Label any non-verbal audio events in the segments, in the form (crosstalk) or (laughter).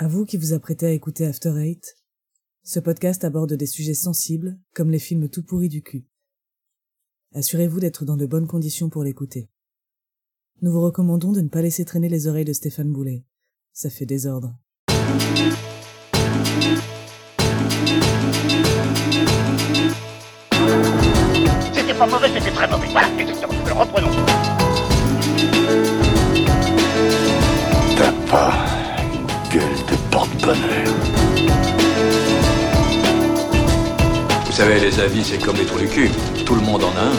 À vous qui vous apprêtez à écouter After Eight, ce podcast aborde des sujets sensibles comme les films tout pourris du cul. Assurez-vous d'être dans de bonnes conditions pour l'écouter. Nous vous recommandons de ne pas laisser traîner les oreilles de Stéphane Boulet. Ça fait désordre. C'était pas mauvais, c'était très mauvais. Voilà, exactement. Reprenons. T'as pas Vous savez, les avis, c'est comme les trous cul. Tout le monde en a un.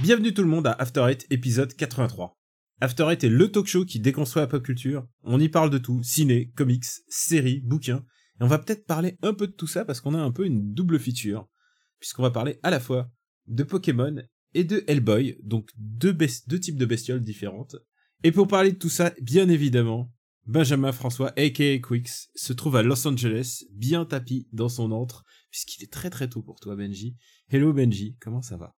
Bienvenue tout le monde à After Eight, épisode 83. After Eight est le talk show qui déconstruit la pop culture. On y parle de tout, ciné, comics, séries, bouquins. Et on va peut-être parler un peu de tout ça parce qu'on a un peu une double feature. Puisqu'on va parler à la fois de Pokémon et de Hellboy, donc deux types de bestioles différentes. Et pour parler de tout ça, bien évidemment, Benjamin François, aka Quix, se trouve à Los Angeles, bien tapis dans son antre, puisqu'il est très très tôt pour toi Benji. Hello Benji, comment ça va?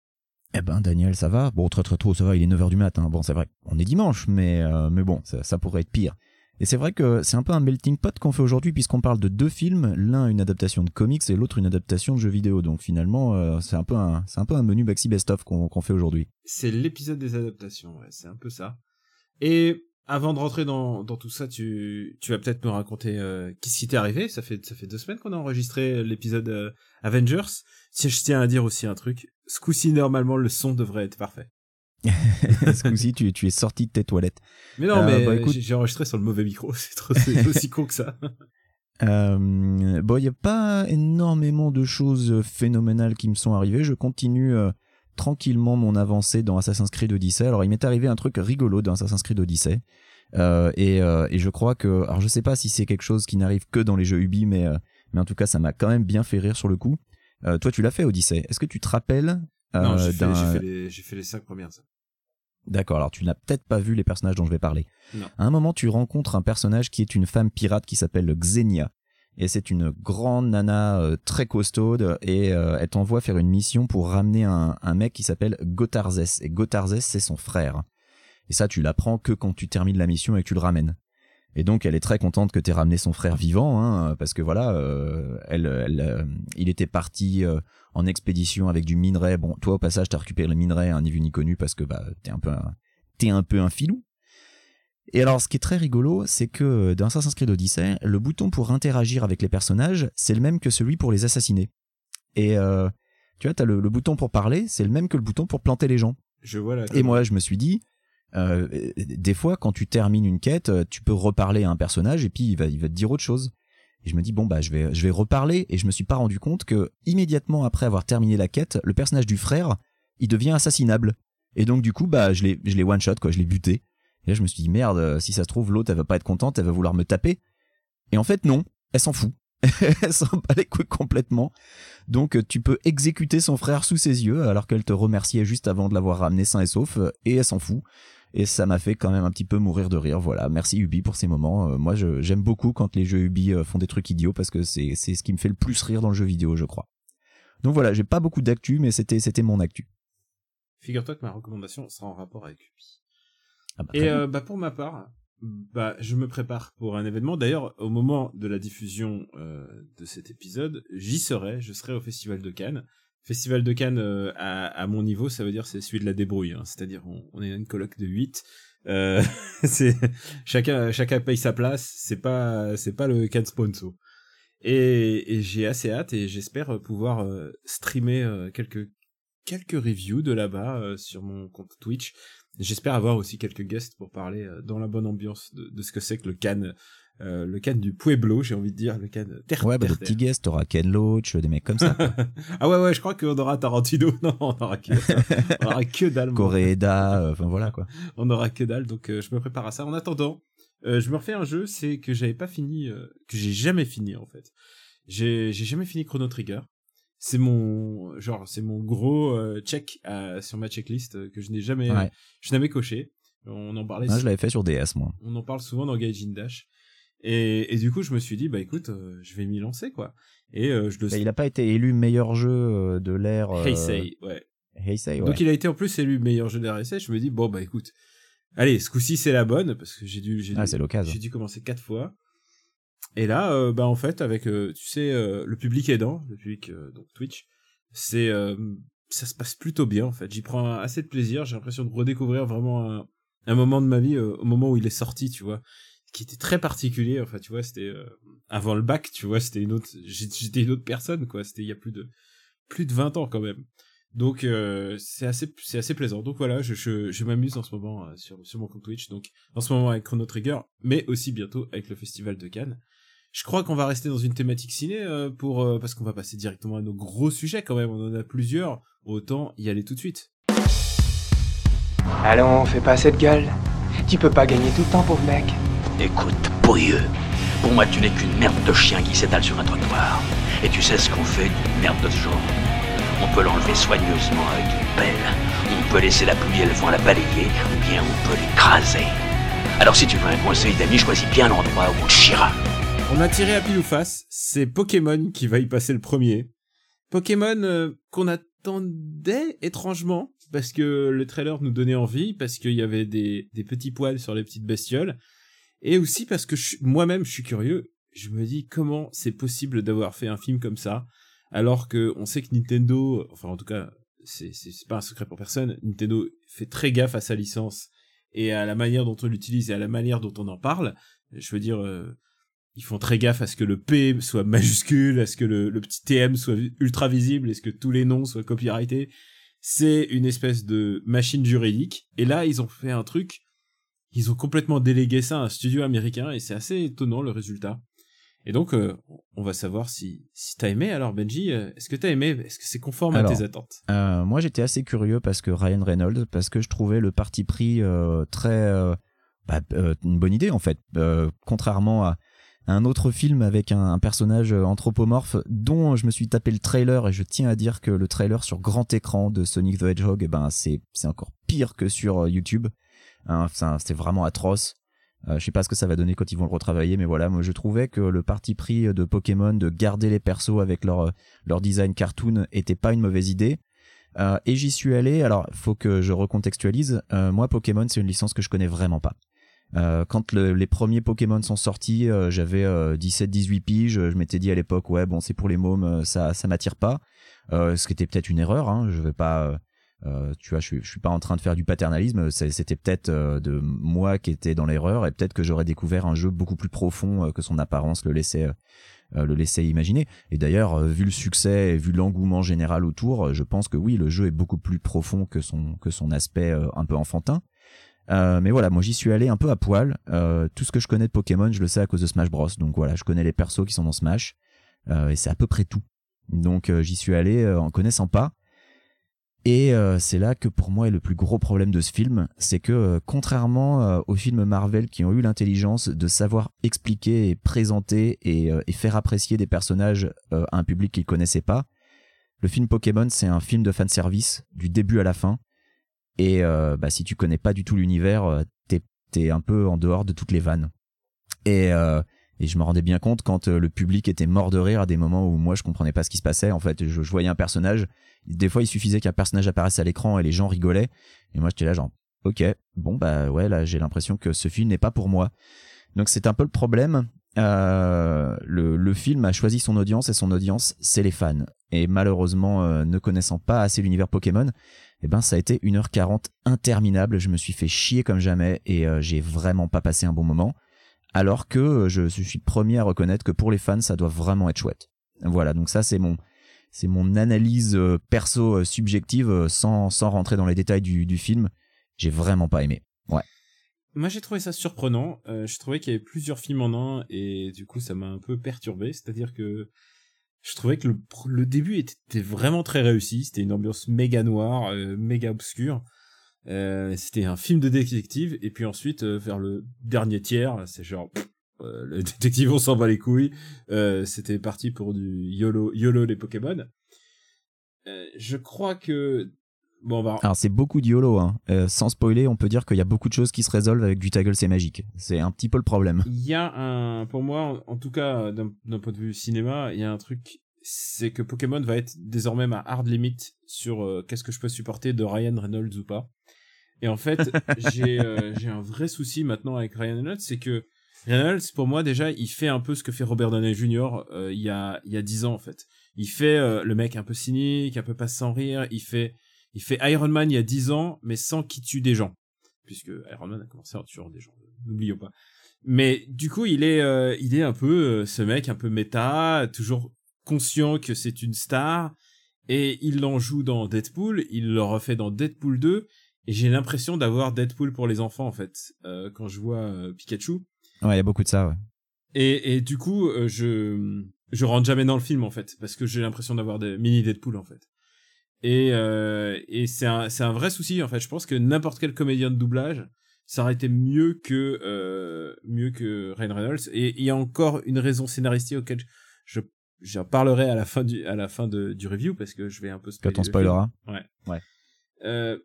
Eh ben Daniel, ça va Bon, très très tôt, ça va, il est 9h du matin. Bon, c'est vrai, on est dimanche, mais, euh, mais bon, ça, ça pourrait être pire. Et c'est vrai que c'est un peu un melting pot qu'on fait aujourd'hui puisqu'on parle de deux films, l'un une adaptation de comics et l'autre une adaptation de jeux vidéo. Donc finalement, euh, c'est un peu un, c'est un peu un menu Baxi Best of qu'on qu'on fait aujourd'hui. C'est l'épisode des adaptations, ouais, c'est un peu ça. Et avant de rentrer dans, dans tout ça, tu, tu vas peut-être me raconter euh, qu'est-ce qui t'est arrivé? Ça fait, ça fait deux semaines qu'on a enregistré l'épisode euh, Avengers. Si je tiens à dire aussi un truc, ce coup-ci, normalement, le son devrait être parfait. (laughs) Ce coup-ci, tu, tu es sorti de tes toilettes. Mais non, Euh, mais bah, écoute- j'ai- enregistré sur le mauvais micro, (laughs) c'est trop- aussi con que ça. (laughs) Euh, bon, il n'y a pas énormément de choses phénoménales qui me sont arrivées. Je continue euh, tranquillement mon avancée dans Assassin's Creed Odyssey. Alors, il m'est arrivé un truc rigolo dans Assassin's Creed Odyssey. Euh, et, euh, et je crois que, alors je sais pas si c'est quelque chose qui n'arrive que dans les jeux Ubi, mais, euh, mais en tout cas, ça m'a quand même bien fait rire sur le coup. Toi, tu l'as fait Odyssey. Est-ce que tu te rappelles non, j'ai fait, les, fait les cinq premières. D'accord, alors tu n'as peut-être pas vu les personnages dont je vais parler. Non. À un moment, tu rencontres un personnage qui est une femme pirate qui s'appelle Xenia. Et c'est une grande nana euh, très costaude et euh, elle t'envoie faire une mission pour ramener un, un mec qui s'appelle Gotarzes. Et Gotarzes, c'est son frère. Et ça, tu l'apprends que quand tu termines la mission et que tu le ramènes. Et donc, elle est très contente que tu aies ramené son frère vivant, hein, parce que voilà, euh, elle, elle, il était parti en expédition avec du minerai. Bon, toi, au passage, t'as récupéré le minerai, hein, ni vu ni connu, parce que bah, t'es un peu un, t'es un peu un filou. Et alors, ce qui est très rigolo, c'est que dans Assassin's Creed Odyssey, le bouton pour interagir avec les personnages, c'est le même que celui pour les assassiner. Et euh, tu vois, t'as le, le bouton pour parler, c'est le même que le bouton pour planter les gens. Je vois. Et moi, je me suis dit, euh, des fois, quand tu termines une quête, euh, tu peux reparler à un personnage et puis il va, il va te dire autre chose. Et je me dis bon bah je vais, je vais reparler et je me suis pas rendu compte que immédiatement après avoir terminé la quête, le personnage du frère, il devient assassinable. Et donc du coup bah je l'ai, je l'ai one shot quoi, je l'ai buté. Et là je me suis dit merde, euh, si ça se trouve l'autre elle va pas être contente, elle va vouloir me taper. Et en fait non, elle s'en fout. (laughs) elle s'en bat les couilles complètement. Donc euh, tu peux exécuter son frère sous ses yeux alors qu'elle te remerciait juste avant de l'avoir ramené sain et sauf euh, et elle s'en fout. Et ça m'a fait quand même un petit peu mourir de rire. Voilà, merci Ubi pour ces moments. Moi j'aime beaucoup quand les jeux Ubi font des trucs idiots parce que c'est ce qui me fait le plus rire dans le jeu vidéo, je crois. Donc voilà, j'ai pas beaucoup d'actu mais c'était mon actu. Figure-toi que ma recommandation sera en rapport avec Ubi. Ah bah, Et euh, bah pour ma part, bah je me prépare pour un événement. D'ailleurs, au moment de la diffusion euh, de cet épisode, j'y serai. Je serai au Festival de Cannes. Festival de Cannes euh, à, à mon niveau, ça veut dire c'est celui de la débrouille. hein. C'est-à-dire on, on est une coloc de 8 euh, (laughs) c'est chacun chacun paye sa place. C'est pas c'est pas le Cannes sponsor. Et, et j'ai assez hâte et j'espère pouvoir euh, streamer euh, quelques quelques reviews de là-bas euh, sur mon compte Twitch. J'espère avoir aussi quelques guests pour parler euh, dans la bonne ambiance de, de ce que c'est que le Cannes, euh, le Cannes du Pueblo, j'ai envie de dire, le Cannes terre Ouais, bah, terre, des petits guests, t'auras Ken Loach, des mecs comme ça. (laughs) ah ouais ouais, je crois qu'on aura Tarantino. (laughs) Non, on aura que, on aura que dalle. Coréda, euh, enfin voilà quoi. On aura que dalle, donc euh, je me prépare à ça. En attendant, euh, je me refais un jeu, c'est que j'avais pas fini, euh, que j'ai jamais fini en fait. J'ai jamais fini Chrono Trigger. C'est mon genre, c'est mon gros euh, check euh, sur ma checklist euh, que je n'ai jamais, Ouais. je n'avais coché. On en parlait. Moi, je l'avais fait sur DS moi. on en parle souvent dans Gaijin Dash. Et, et du coup, je me suis dit, bah écoute, euh, je vais m'y lancer, quoi. Et euh, je le Bah, il a pas été élu meilleur jeu euh, de l'ère. euh, Heisei, ouais. Heisei, ouais. Donc il a été en plus élu meilleur jeu d'RSS. Je me dis, bon, bah écoute, allez, ce coup-ci c'est la bonne parce que j'ai dû, j'ai Ah, dû- dû commencer quatre fois. Et là, euh, bah en fait, avec, euh, tu sais, euh, le public aidant, le public euh, donc Twitch, c'est, ça se passe plutôt bien en fait. J'y prends assez de plaisir. J'ai l'impression de redécouvrir vraiment un, un moment de ma vie au moment où il est sorti, tu vois, qui était très particulier. Enfin, tu vois, c'était avant le bac, tu vois, c'était une autre, j'étais une autre personne, quoi. C'était il y a plus de plus de 20 ans quand même. Donc euh, c'est assez c'est assez plaisant. Donc voilà, je je, je m'amuse en ce moment euh, sur sur mon compte Twitch. Donc en ce moment avec Chrono Trigger, mais aussi bientôt avec le festival de Cannes. Je crois qu'on va rester dans une thématique ciné euh, pour euh, parce qu'on va passer directement à nos gros sujets quand même. On en a plusieurs. Autant y aller tout de suite. Allons, fais pas cette gueule. Tu peux pas gagner tout le temps, pauvre mec. Écoute, pourrieux, pour moi tu n'es qu'une merde de chien qui s'étale sur un trottoir. Et tu sais ce qu'on fait d'une merde de ce genre On peut l'enlever soigneusement avec une pelle, on peut laisser la pluie et le vent la balayer, ou bien on peut l'écraser. Alors si tu veux un conseil d'ami, choisis bien l'endroit où on te chiera. On a tiré à pile ou face. C'est Pokémon qui va y passer le premier. Pokémon euh, qu'on attendait étrangement parce que le trailer nous donnait envie, parce qu'il y avait des, petits poils sur les petites bestioles, et aussi parce que moi-même je suis curieux. Je me dis comment c'est possible d'avoir fait un film comme ça, alors que on sait que Nintendo, enfin en tout cas c'est pas un secret pour personne, Nintendo fait très gaffe à sa licence et à la manière dont on l'utilise et à la manière dont on en parle. Je veux dire. euh, ils font très gaffe à ce que le P soit majuscule, à ce que le, le petit TM soit ultra visible, à ce que tous les noms soient copyrightés. C'est une espèce de machine juridique. Et là, ils ont fait un truc, ils ont complètement délégué ça à un studio américain et c'est assez étonnant le résultat. Et donc, euh, on va savoir si, si t'as aimé. Alors, Benji, euh, est-ce que t'as aimé Est-ce que c'est conforme Alors, à tes attentes? Euh, moi, j'étais assez curieux parce que Ryan Reynolds, parce que je trouvais le parti pris euh, très bah, une bonne idée en fait. Contrairement à un autre film avec un, un personnage anthropomorphe dont je me suis tapé le trailer et je tiens à dire que le trailer sur grand écran de Sonic the Hedgehog, eh ben c'est encore pire que sur YouTube. Hein, c'est vraiment atroce. Euh, je sais pas ce que ça va donner quand ils vont le retravailler, mais voilà, moi je trouvais que le parti pris de Pokémon de garder les persos avec leur leur design cartoon était pas une mauvaise idée. Euh, et j'y suis allé. Alors, faut que je recontextualise. Euh, moi, Pokémon, c'est une licence que je connais vraiment pas. Euh, quand le- les premiers Pokémon sont sortis, euh, j'avais 17-18 piges. Je m'étais dit à l'époque, ouais, bon, c'est pour les mômes, euh, ça, ça m'attire pas. Euh, ce qui était peut-être une erreur. Hein, je vais pas, euh, tu vois, je je suis pas en train de faire du paternalisme. C'était peut-être euh, de moi qui était dans l'erreur, et peut-être que j'aurais découvert un jeu beaucoup plus profond euh, que son apparence le laissait. le imaginer. Et d'ailleurs, vu le succès et vu l'engouement général autour, je pense que oui, le jeu est beaucoup plus profond que son que son aspect un peu enfantin. Euh, mais voilà, moi j'y suis allé un peu à poil. Euh, tout ce que je connais de Pokémon, je le sais à cause de Smash Bros. Donc voilà, je connais les persos qui sont dans Smash euh, et c'est à peu près tout. Donc j'y suis allé en connaissant pas. Et euh, c'est là que pour moi est le plus gros problème de ce film, c'est que euh, contrairement euh, aux films Marvel qui ont eu l'intelligence de savoir expliquer et présenter et, euh, faire apprécier des personnages à un public qu'ils connaissaient pas, le film Pokémon c'est un film de fanservice du début à la fin. Et bah, si tu connais pas du tout l'univers, t'es t'es un peu en dehors de toutes les vannes. Et, et je me rendais bien compte quand euh, le public était mort de rire à des moments où moi je comprenais pas ce qui se passait. En fait, je, voyais un personnage. Des fois, il suffisait qu'un personnage apparaisse à l'écran et les gens rigolaient. Et moi, j'étais là genre, ok, bon bah ouais, là j'ai l'impression que ce film n'est pas pour moi. Donc c'est un peu le problème. Euh, le, film a choisi son audience et son audience, c'est les fans. Et malheureusement, euh, ne connaissant pas assez l'univers Pokémon, eh ben ça a été 1h40 interminable. Je me suis fait chier comme jamais et j'ai vraiment pas passé un bon moment. Alors que euh, je, suis le premier à reconnaître que pour les fans, ça doit vraiment être chouette. Voilà, donc ça c'est mon c'est mon analyse euh, perso euh, subjective sans sans rentrer dans les détails du, du film. J'ai vraiment pas aimé. Ouais. Moi, j'ai trouvé ça surprenant. Je trouvais qu'il y avait plusieurs films en un et du coup, ça m'a un peu perturbé. C'est-à-dire que je trouvais que le, le début était vraiment très réussi. C'était une ambiance méga noire, méga obscure. Euh, c'était un film de détective et puis ensuite euh, vers le dernier tiers, c'est genre pff, euh, le (laughs) détective on s'en bat les couilles. Euh, c'était parti pour du YOLO, YOLO les Pokémon. Euh, je crois que bon bah Alors c'est beaucoup de YOLO. Hein. Euh, sans spoiler, on peut dire qu'il y a beaucoup de choses qui se résolvent avec du taggle c'est magique. C'est un petit peu le problème. Il y a un, pour moi, en, en tout cas, d'un point de vue cinéma, il y a un truc, c'est que Pokémon va être désormais ma hard limit sur euh, qu'est-ce que je peux supporter de Ryan Reynolds ou pas. Et en fait, (laughs) j'ai euh, j'ai un vrai souci maintenant avec Ryan Reynolds, c'est que Reynolds, pour moi déjà, il fait un peu ce que fait Robert Downey Jr. euh, il y a il y a dix ans en fait. Il fait euh, le mec un peu cynique, un peu pas sans rire. Il fait il fait Iron Man il y a dix ans, mais sans qu'il tue des gens, puisque Iron Man a commencé en tuant des gens. N'oublions pas. Mais du coup, il est euh, il est un peu euh, ce mec un peu méta, toujours conscient que c'est une star. Et il l'en joue dans Deadpool, il le refait dans Deadpool 2, et j'ai l'impression d'avoir Deadpool pour les enfants en fait, euh, quand je vois euh, Pikachu. Ouais, il y a beaucoup de ça, ouais. Et, et du coup, euh, je je rentre jamais dans le film en fait, parce que j'ai l'impression d'avoir des mini Deadpool en fait. Et euh, et c'est un c'est un vrai souci en fait. Je pense que n'importe quel comédien de doublage, ça aurait été mieux que euh, mieux que Ryan Reynolds. Et il y a encore une raison scénaristique auquel je j'en parlerai à la fin du à la fin de, du review parce que je vais un peu Quand on spoilera. Ouais. Ouais. Euh,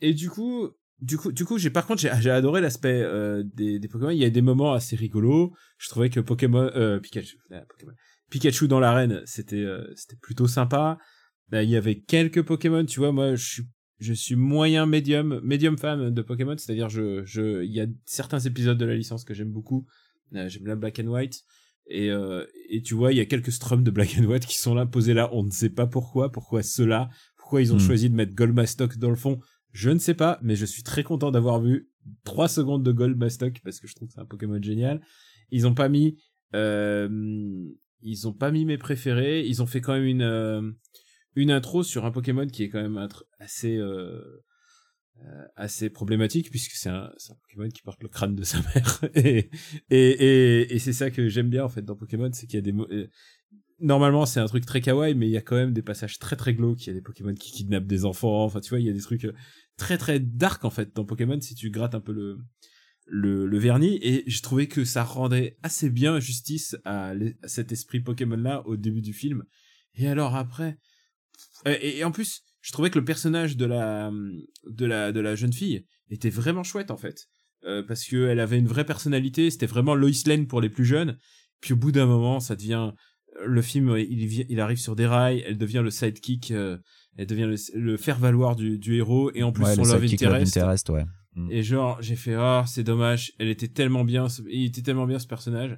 et du coup, du coup, du coup, j'ai par contre j'ai j'ai adoré l'aspect euh, des des Pokémon. Il y a des moments assez rigolos. Je trouvais que Pokémon euh, Pikachu, ah, Pokémon, Pikachu dans l'arène, c'était euh, c'était plutôt sympa. Là, il y avait quelques Pokémon, tu vois. Moi, je suis je suis moyen médium médium fan de Pokémon, c'est-à-dire je je il y a certains épisodes de la licence que j'aime beaucoup. Euh, j'aime bien Black and White. Et, euh, et tu vois, il y a quelques strums de Black and White qui sont là, posés là. On ne sait pas pourquoi. Pourquoi ceux-là Pourquoi ils ont Hmm. choisi de mettre Goldmastock dans le fond Je ne sais pas, mais je suis très content d'avoir vu 3 secondes de Goldmastock parce que je trouve que c'est un Pokémon génial. Ils ont pas mis... Euh, ils ont pas mis mes préférés. Ils ont fait quand même une, euh, une intro sur un Pokémon qui est quand même assez... Euh, assez problématique puisque c'est un, un Pokémon qui porte le crâne de sa (laughs) mère. Et et et, et c'est ça que j'aime bien en fait dans Pokémon c'est qu'il y a des euh, normalement c'est un truc très kawaii mais il y a quand même des passages très très glauques. Il y a des Pokémon qui kidnappent des enfants. Enfin tu vois il y a des trucs euh, très très dark en fait dans Pokémon si tu grattes un peu le le, vernis. Et j'ai trouvé que ça rendait assez bien justice à, cet esprit Pokémon là au début du film. Et alors après et en plus je trouvais que le personnage de la de la de la jeune fille était vraiment chouette en fait Euh, parce que elle avait une vraie personnalité c'était vraiment Lois Lane pour les plus jeunes puis au bout d'un moment ça devient le film il il arrive sur des rails elle devient le sidekick euh, elle devient le, le faire valoir du, du héros et en plus ouais, son love Love interest Interest, ouais. et genre, j'ai fait, ah, c'est dommage, elle était tellement bien, ce- il était tellement bien ce personnage.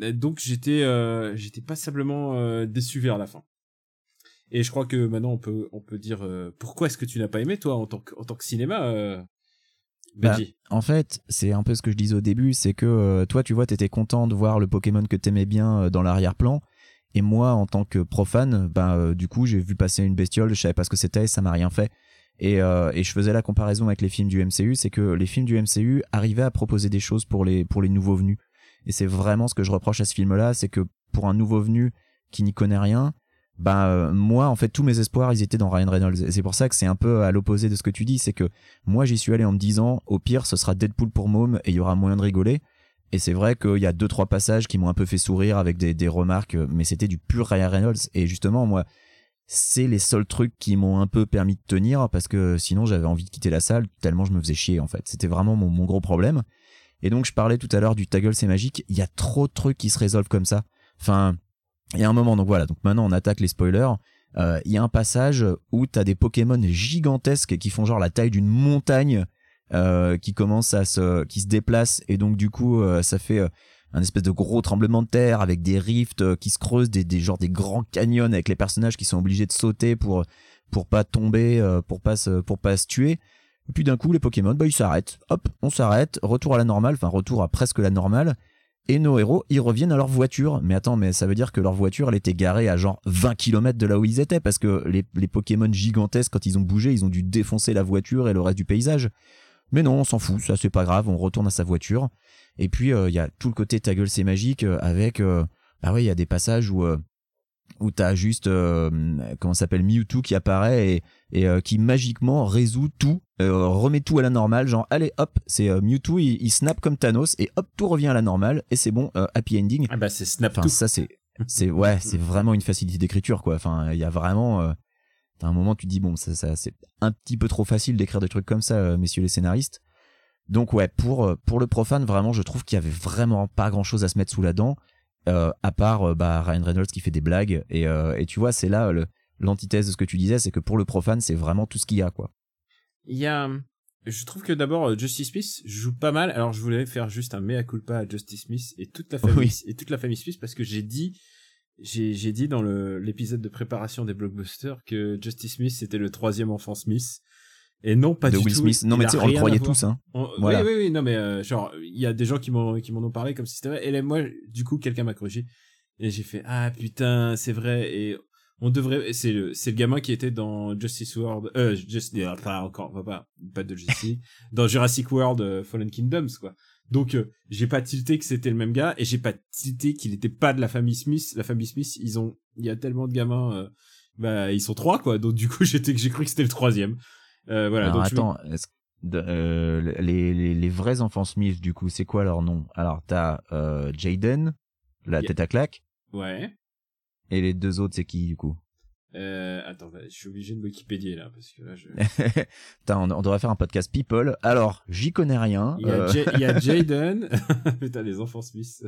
Et Donc j'étais, euh, j'étais passablement euh, déçu vers la fin. Et je crois que maintenant on peut, on peut dire, euh, pourquoi est-ce que tu n'as pas aimé toi en tant que, en tant que cinéma, euh, Bah, En fait, c'est un peu ce que je disais au début, c'est que euh, toi, tu vois, t'étais content de voir le Pokémon que t'aimais bien euh, dans l'arrière-plan, et moi, en tant que profane, euh, du coup, j'ai vu passer une bestiole, je savais pas ce que c'était, ça m'a rien fait. Et, et je faisais la comparaison avec les films du MCU, c'est que les films du MCU arrivaient à proposer des choses pour les pour les nouveaux venus. Et c'est vraiment ce que je reproche à ce film-là, c'est que pour un nouveau venu qui n'y connaît rien, bah euh, moi en fait tous mes espoirs ils étaient dans Ryan Reynolds. Et c'est pour ça que c'est un peu à l'opposé de ce que tu dis c'est que moi j'y suis allé en me disant au pire ce sera Deadpool pour môme et il y aura moyen de rigoler. Et c'est vrai qu'il y a deux trois passages qui m'ont un peu fait sourire avec des, des remarques mais c'était du pur Ryan Reynolds. Et justement moi c'est les seuls trucs qui m'ont un peu permis de tenir parce que sinon j'avais envie de quitter la salle tellement je me faisais chier en fait. C'était vraiment mon, mon gros problème. Et donc je parlais tout à l'heure du ta gueule c'est magique il y a trop de trucs qui se résolvent comme ça. Enfin y a un moment donc voilà donc maintenant on attaque les spoilers. Euh, il y a un passage où t'as des Pokémon gigantesques qui font genre la taille d'une montagne euh, qui commencent à se qui se et donc du coup euh, ça fait un espèce de gros tremblement de terre avec des rifts qui se creusent des, des genre des grands canyons avec les personnages qui sont obligés de sauter pour pour pas tomber pour pas se pour pas se tuer. Et puis d'un coup les Pokémon bah ils s'arrêtent. Hop on s'arrête. Retour à la normale enfin retour à presque la normale et nos héros ils reviennent à leur voiture. Mais attends mais ça veut dire que leur voiture elle était garée à genre 20 km de là où ils étaient parce que les, Pokémon gigantesques quand ils ont bougé ils ont dû défoncer la voiture et le reste du paysage. Mais non on s'en fout ça c'est pas grave on retourne à sa voiture. Et puis il y a tout le côté ta gueule c'est magique euh, avec euh, bah ouais il y a des passages où euh, où t'as juste euh, comment s'appelle Mewtwo qui apparaît et, et euh, qui magiquement résout tout, euh, remet tout à la normale, genre allez hop, c'est euh, Mewtwo, il, il snap comme Thanos et hop tout revient à la normale et c'est bon, happy ending. Ah bah c'est Snap Enfin tout. ça c'est c'est ouais c'est vraiment une facilité d'écriture quoi. Enfin il y a vraiment t'as un moment tu te dis bon ça, ça c'est un petit peu trop facile d'écrire des trucs comme ça messieurs les scénaristes. Donc ouais pour pour le profane vraiment je trouve qu'il y avait vraiment pas grand chose à se mettre sous la dent euh, à part euh, bah, Ryan Reynolds qui fait des blagues et, euh, et tu vois c'est là l'antithèse de ce que tu disais c'est que pour le profane c'est vraiment tout ce qu'il y a quoi Il y a, je trouve que d'abord Justice Smith joue pas mal. Alors je voulais faire juste un mea culpa à Justice Smith et toute la famille Oui. et toute la famille Smith parce que j'ai dit j'ai j'ai dit dans l'épisode de préparation des blockbusters que Justice Smith c'était le troisième enfant Smith et non pas de du Will tout. Smith. Non, Il mais a tu sais, on le croyait tous, hein. On- Voilà. Oui, oui, oui, non, mais euh, genre, il y a des gens qui m'ont qui m'en ont parlé comme si c'était vrai. Et là, moi, du coup, quelqu'un m'a corrigé et j'ai fait ah putain, c'est vrai. Et on devrait, c'est le c'est le gamin qui était dans Justice World, euh, just, euh, pas encore, pas pas, pas de Justice (laughs) dans Jurassic World euh, Fallen Kingdoms quoi. Donc euh, j'ai pas tilté que c'était le même gars et j'ai pas tilté qu'il était pas de la famille Smith. La famille Smith, ils ont, il y a tellement de gamins, euh, bah ils sont trois quoi. Donc du coup, (laughs) j'étais, j'ai cru que c'était le troisième. Euh, voilà. Alors donc attends, de- euh, les, les, les vrais enfants Smith, du coup, c'est quoi leur nom? Alors, t'as euh, Jaden, la Yeah. tête à claque, ouais. et les deux autres, c'est qui, du coup? Euh, attends, bah, je suis obligé de Wikipédier là parce que là, je... (laughs) Putain, on, on devrait faire un podcast People. Alors, j'y connais rien. il y a, euh, y a (laughs) Jaden, (laughs) putain les enfants Smith.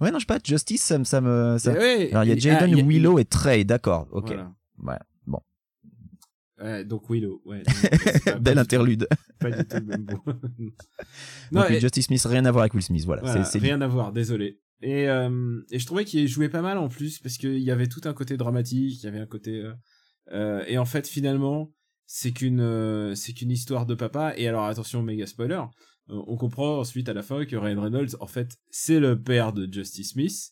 Ouais, non, je sais pas, Justice, ça, me- ça me... Ça... Ouais, Alors, il y a ah, Jaden, il y a- Willow et Trey, d'accord, ok. Voilà. Ouais. Ouais, donc Willow, ouais. (laughs) pas- Belle interlude. Pas du tout le même mot. (laughs) Donc, et- Justice Smith, rien à voir avec Will Smith, voilà. Voilà, c'est, c'est rien à voir, désolé. Et, euh, et je trouvais qu'il jouait pas mal en plus parce qu'il y avait tout un côté dramatique, il y avait un côté euh, euh, et en fait finalement c'est qu'une euh, c'est qu'une histoire de papa et alors attention méga spoiler, euh, on comprend ensuite à la fin que Ryan Reynolds en fait c'est le père de Justice Smith.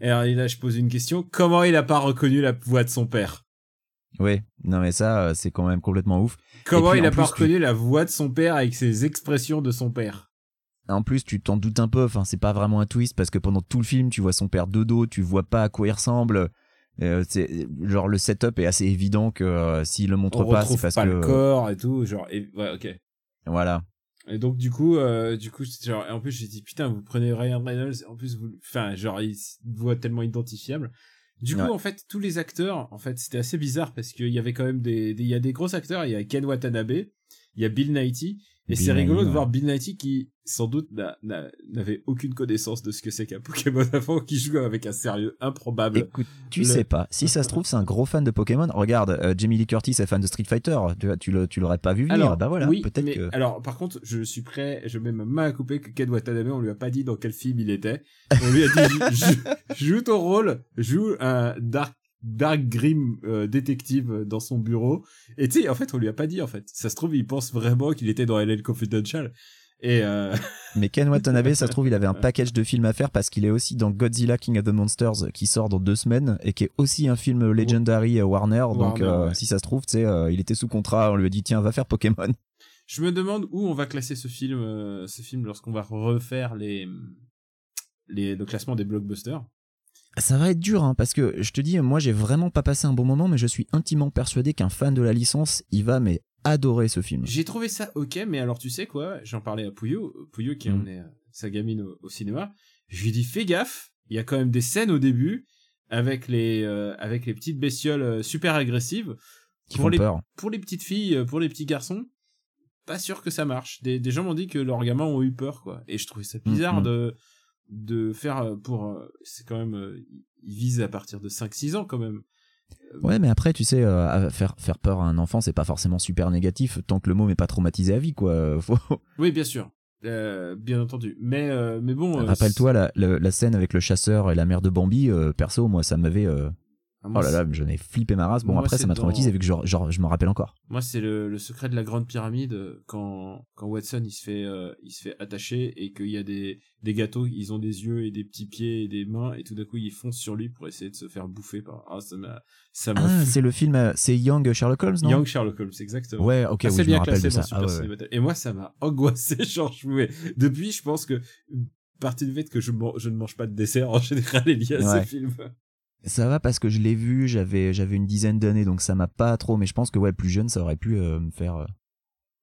Et alors là je pose une question, comment il a pas reconnu la voix de son père? Ouais, non, mais ça, euh, c'est quand même complètement ouf. Comment puis, il a pas tu- reconnu la voix de son père avec ses expressions de son père En plus, tu t'en doutes un peu, enfin, c'est pas vraiment un twist parce que pendant tout le film, tu vois son père de dos, tu vois pas à quoi il ressemble. Euh, c'est genre le setup est assez évident que euh, s'il le montre On pas, c'est parce pas que le corps et tout, genre et ouais ok. voilà. Et donc du coup, euh, du coup, genre, en plus j'ai dit putain, vous prenez Ryan Reynolds, en plus vous, enfin genre il voit tellement identifiable. Du coup, en fait, tous les acteurs, en fait, c'était assez bizarre parce qu'il y avait quand même des, des- il y a des gros acteurs. Il y a Ken Watanabe, il y a Bill Nighy, et c'est rigolo de voir Bill Nighy qui, sans doute, n'a- n'a- n'avait aucune connaissance de ce que c'est qu'un Pokémon avant, qui joue avec un sérieux improbable. Écoute, tu Le- sais pas. Si ça se trouve, c'est un gros fan de Pokémon. Regarde, euh, Jamie Lee Curtis est fan de Street Fighter. Tu, vois, tu, le- tu l'aurais pas vu venir. Alors, bah voilà, oui, peut-être que. alors par contre, je suis prêt, je mets ma main à couper que Ken Watanabe, on lui a pas dit dans quel film il était. On lui a dit (laughs) joue, joue ton rôle, joue un dark dark grim euh, détective dans son bureau. Et tu sais, en fait, on lui a pas dit en fait. Ça se trouve, il pense vraiment qu'il était dans LL Confidential. Et euh, (laughs) Mais Ken Watanabe, ça se trouve, il avait un package de films à faire parce qu'il est aussi dans Godzilla King of the Monsters qui sort dans deux semaines et qui est aussi un film Legendary euh, Warner. donc, Warner, euh, ouais. si ça se trouve, tu sais, euh, il était sous contrat. On lui a dit, tiens, va faire Pokémon. (laughs) je me demande où on va classer ce film, euh, ce film lorsqu'on va refaire les les le classement des blockbusters. Ça va être dur, hein, parce que je te dis, moi, j'ai vraiment pas passé un bon moment, mais je suis intimement persuadé qu'un fan de la licence, il va mais adorer ce film. J'ai trouvé ça ok, mais alors tu sais quoi? J'en parlais à Pouillot, Pouillot qui a Mm. emmené sa gamine au, au cinéma. Je lui dit fais gaffe, il y a quand même des scènes au début avec les euh, avec les petites bestioles euh, super agressives. Qui pour font les peur. pour les petites filles, euh, pour les petits garçons, pas sûr que ça marche. Des, des gens m'ont dit que leurs gamins ont eu peur quoi. Et je trouvais ça bizarre Mm, mm. de de faire euh, pour euh, c'est quand même euh, ils visent à partir de 5 6 ans quand même. Ouais, mais après, tu sais, euh, faire, faire peur à un enfant, c'est pas forcément super négatif tant que le môme est pas traumatisé à vie, quoi. (laughs) Faut... Oui, bien sûr. Euh, bien entendu. Mais euh, mais bon Rappelle-toi la, la, la scène avec le chasseur et la mère de Bambi, perso, moi, ça m'avait. Ah, moi, Oh là là, j'en ai flippé ma race. Bon, Moi, après, ça m'a dans- traumatisé vu que genre, genre, je me rappelle encore. Moi, c'est le, le secret de la grande pyramide euh, quand quand Watson il se fait euh, il se fait attacher et qu'il y a des des gâteaux, ils ont des yeux et des petits pieds et des mains et tout d'un coup ils foncent sur lui pour essayer de se faire bouffer par ah ça m'a ça m'a Ah, c'est le film, euh, c'est Young Sherlock Holmes, non? Young Sherlock Holmes exactement. Ouais, ok, oui, je me rappelle de ça. Ah, ouais, ouais. Et moi ça m'a (laughs) angoissé genre je pouvais depuis je pense que partie du fait que je je ne mange pas de dessert en (laughs) général est liée à Ouais. ce film. Ça va parce que je l'ai vu, j'avais, j'avais une dizaine d'années, donc ça m'a pas trop. Mais je pense que ouais, plus jeune, ça aurait pu euh, me faire euh,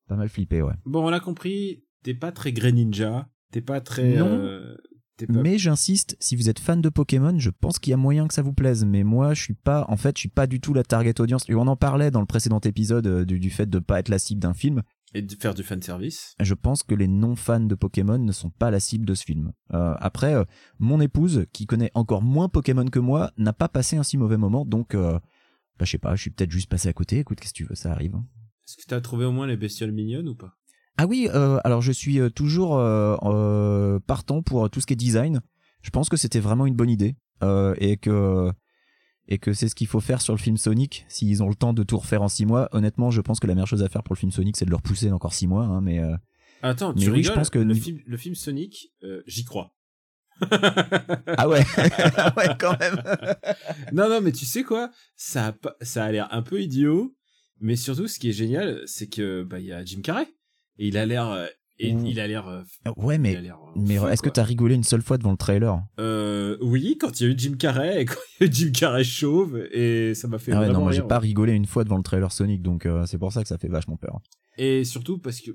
pas mal flipper, ouais. Bon, on l'a compris, t'es pas très Greninja, t'es pas très Non. euh, pas Mais j'insiste, si vous êtes fan de Pokémon, je pense qu'il y a moyen que ça vous plaise. Mais moi, je suis pas, en fait, je suis pas du tout la target audience. Et on en parlait dans le précédent épisode du, du fait de pas être la cible d'un film. Et de faire du fan service. Je pense que les non fans de Pokémon ne sont pas la cible de ce film. Euh, après, euh, mon épouse, qui connaît encore moins Pokémon que moi, n'a pas passé un si mauvais moment. Donc, euh, bah, je sais pas, je suis peut-être juste passé à côté. Écoute, qu'est-ce que tu veux, ça arrive. hein. Est-ce que t'as trouvé au moins les bestioles mignonnes ou pas? Ah oui, euh, alors je suis euh, toujours euh, euh, partant pour tout ce qui est design. Je pense que c'était vraiment une bonne idée euh, et que et que c'est ce qu'il faut faire sur le film Sonic. S'ils ont le temps de tout refaire en six mois, honnêtement, je pense que la meilleure chose à faire pour le film Sonic, c'est de le repousser encore six mois. Hein, mais euh, Attends, Mais tu oui, je pense que le, film, le film Sonic, euh, j'y crois. (laughs) ah ouais, Ah ouais quand même. (laughs) non, non, mais tu sais quoi? Ça a, pas- ça a l'air un peu idiot, mais surtout, ce qui est génial, c'est que bah il y a Jim Carrey et il a l'air, euh, et Ouh. il a l'air, euh, Ouais, il a mais euh, mais est-ce que t'as rigolé une seule fois devant le trailer? Euh, oui, quand il y a eu Jim Carrey et (laughs) quand il y a eu Jim Carrey chauve et ça m'a fait Ah ouais, vraiment non, moi j'ai pas rigolé une fois devant le trailer Sonic, donc euh, c'est pour ça que ça fait vachement peur. Et surtout parce que,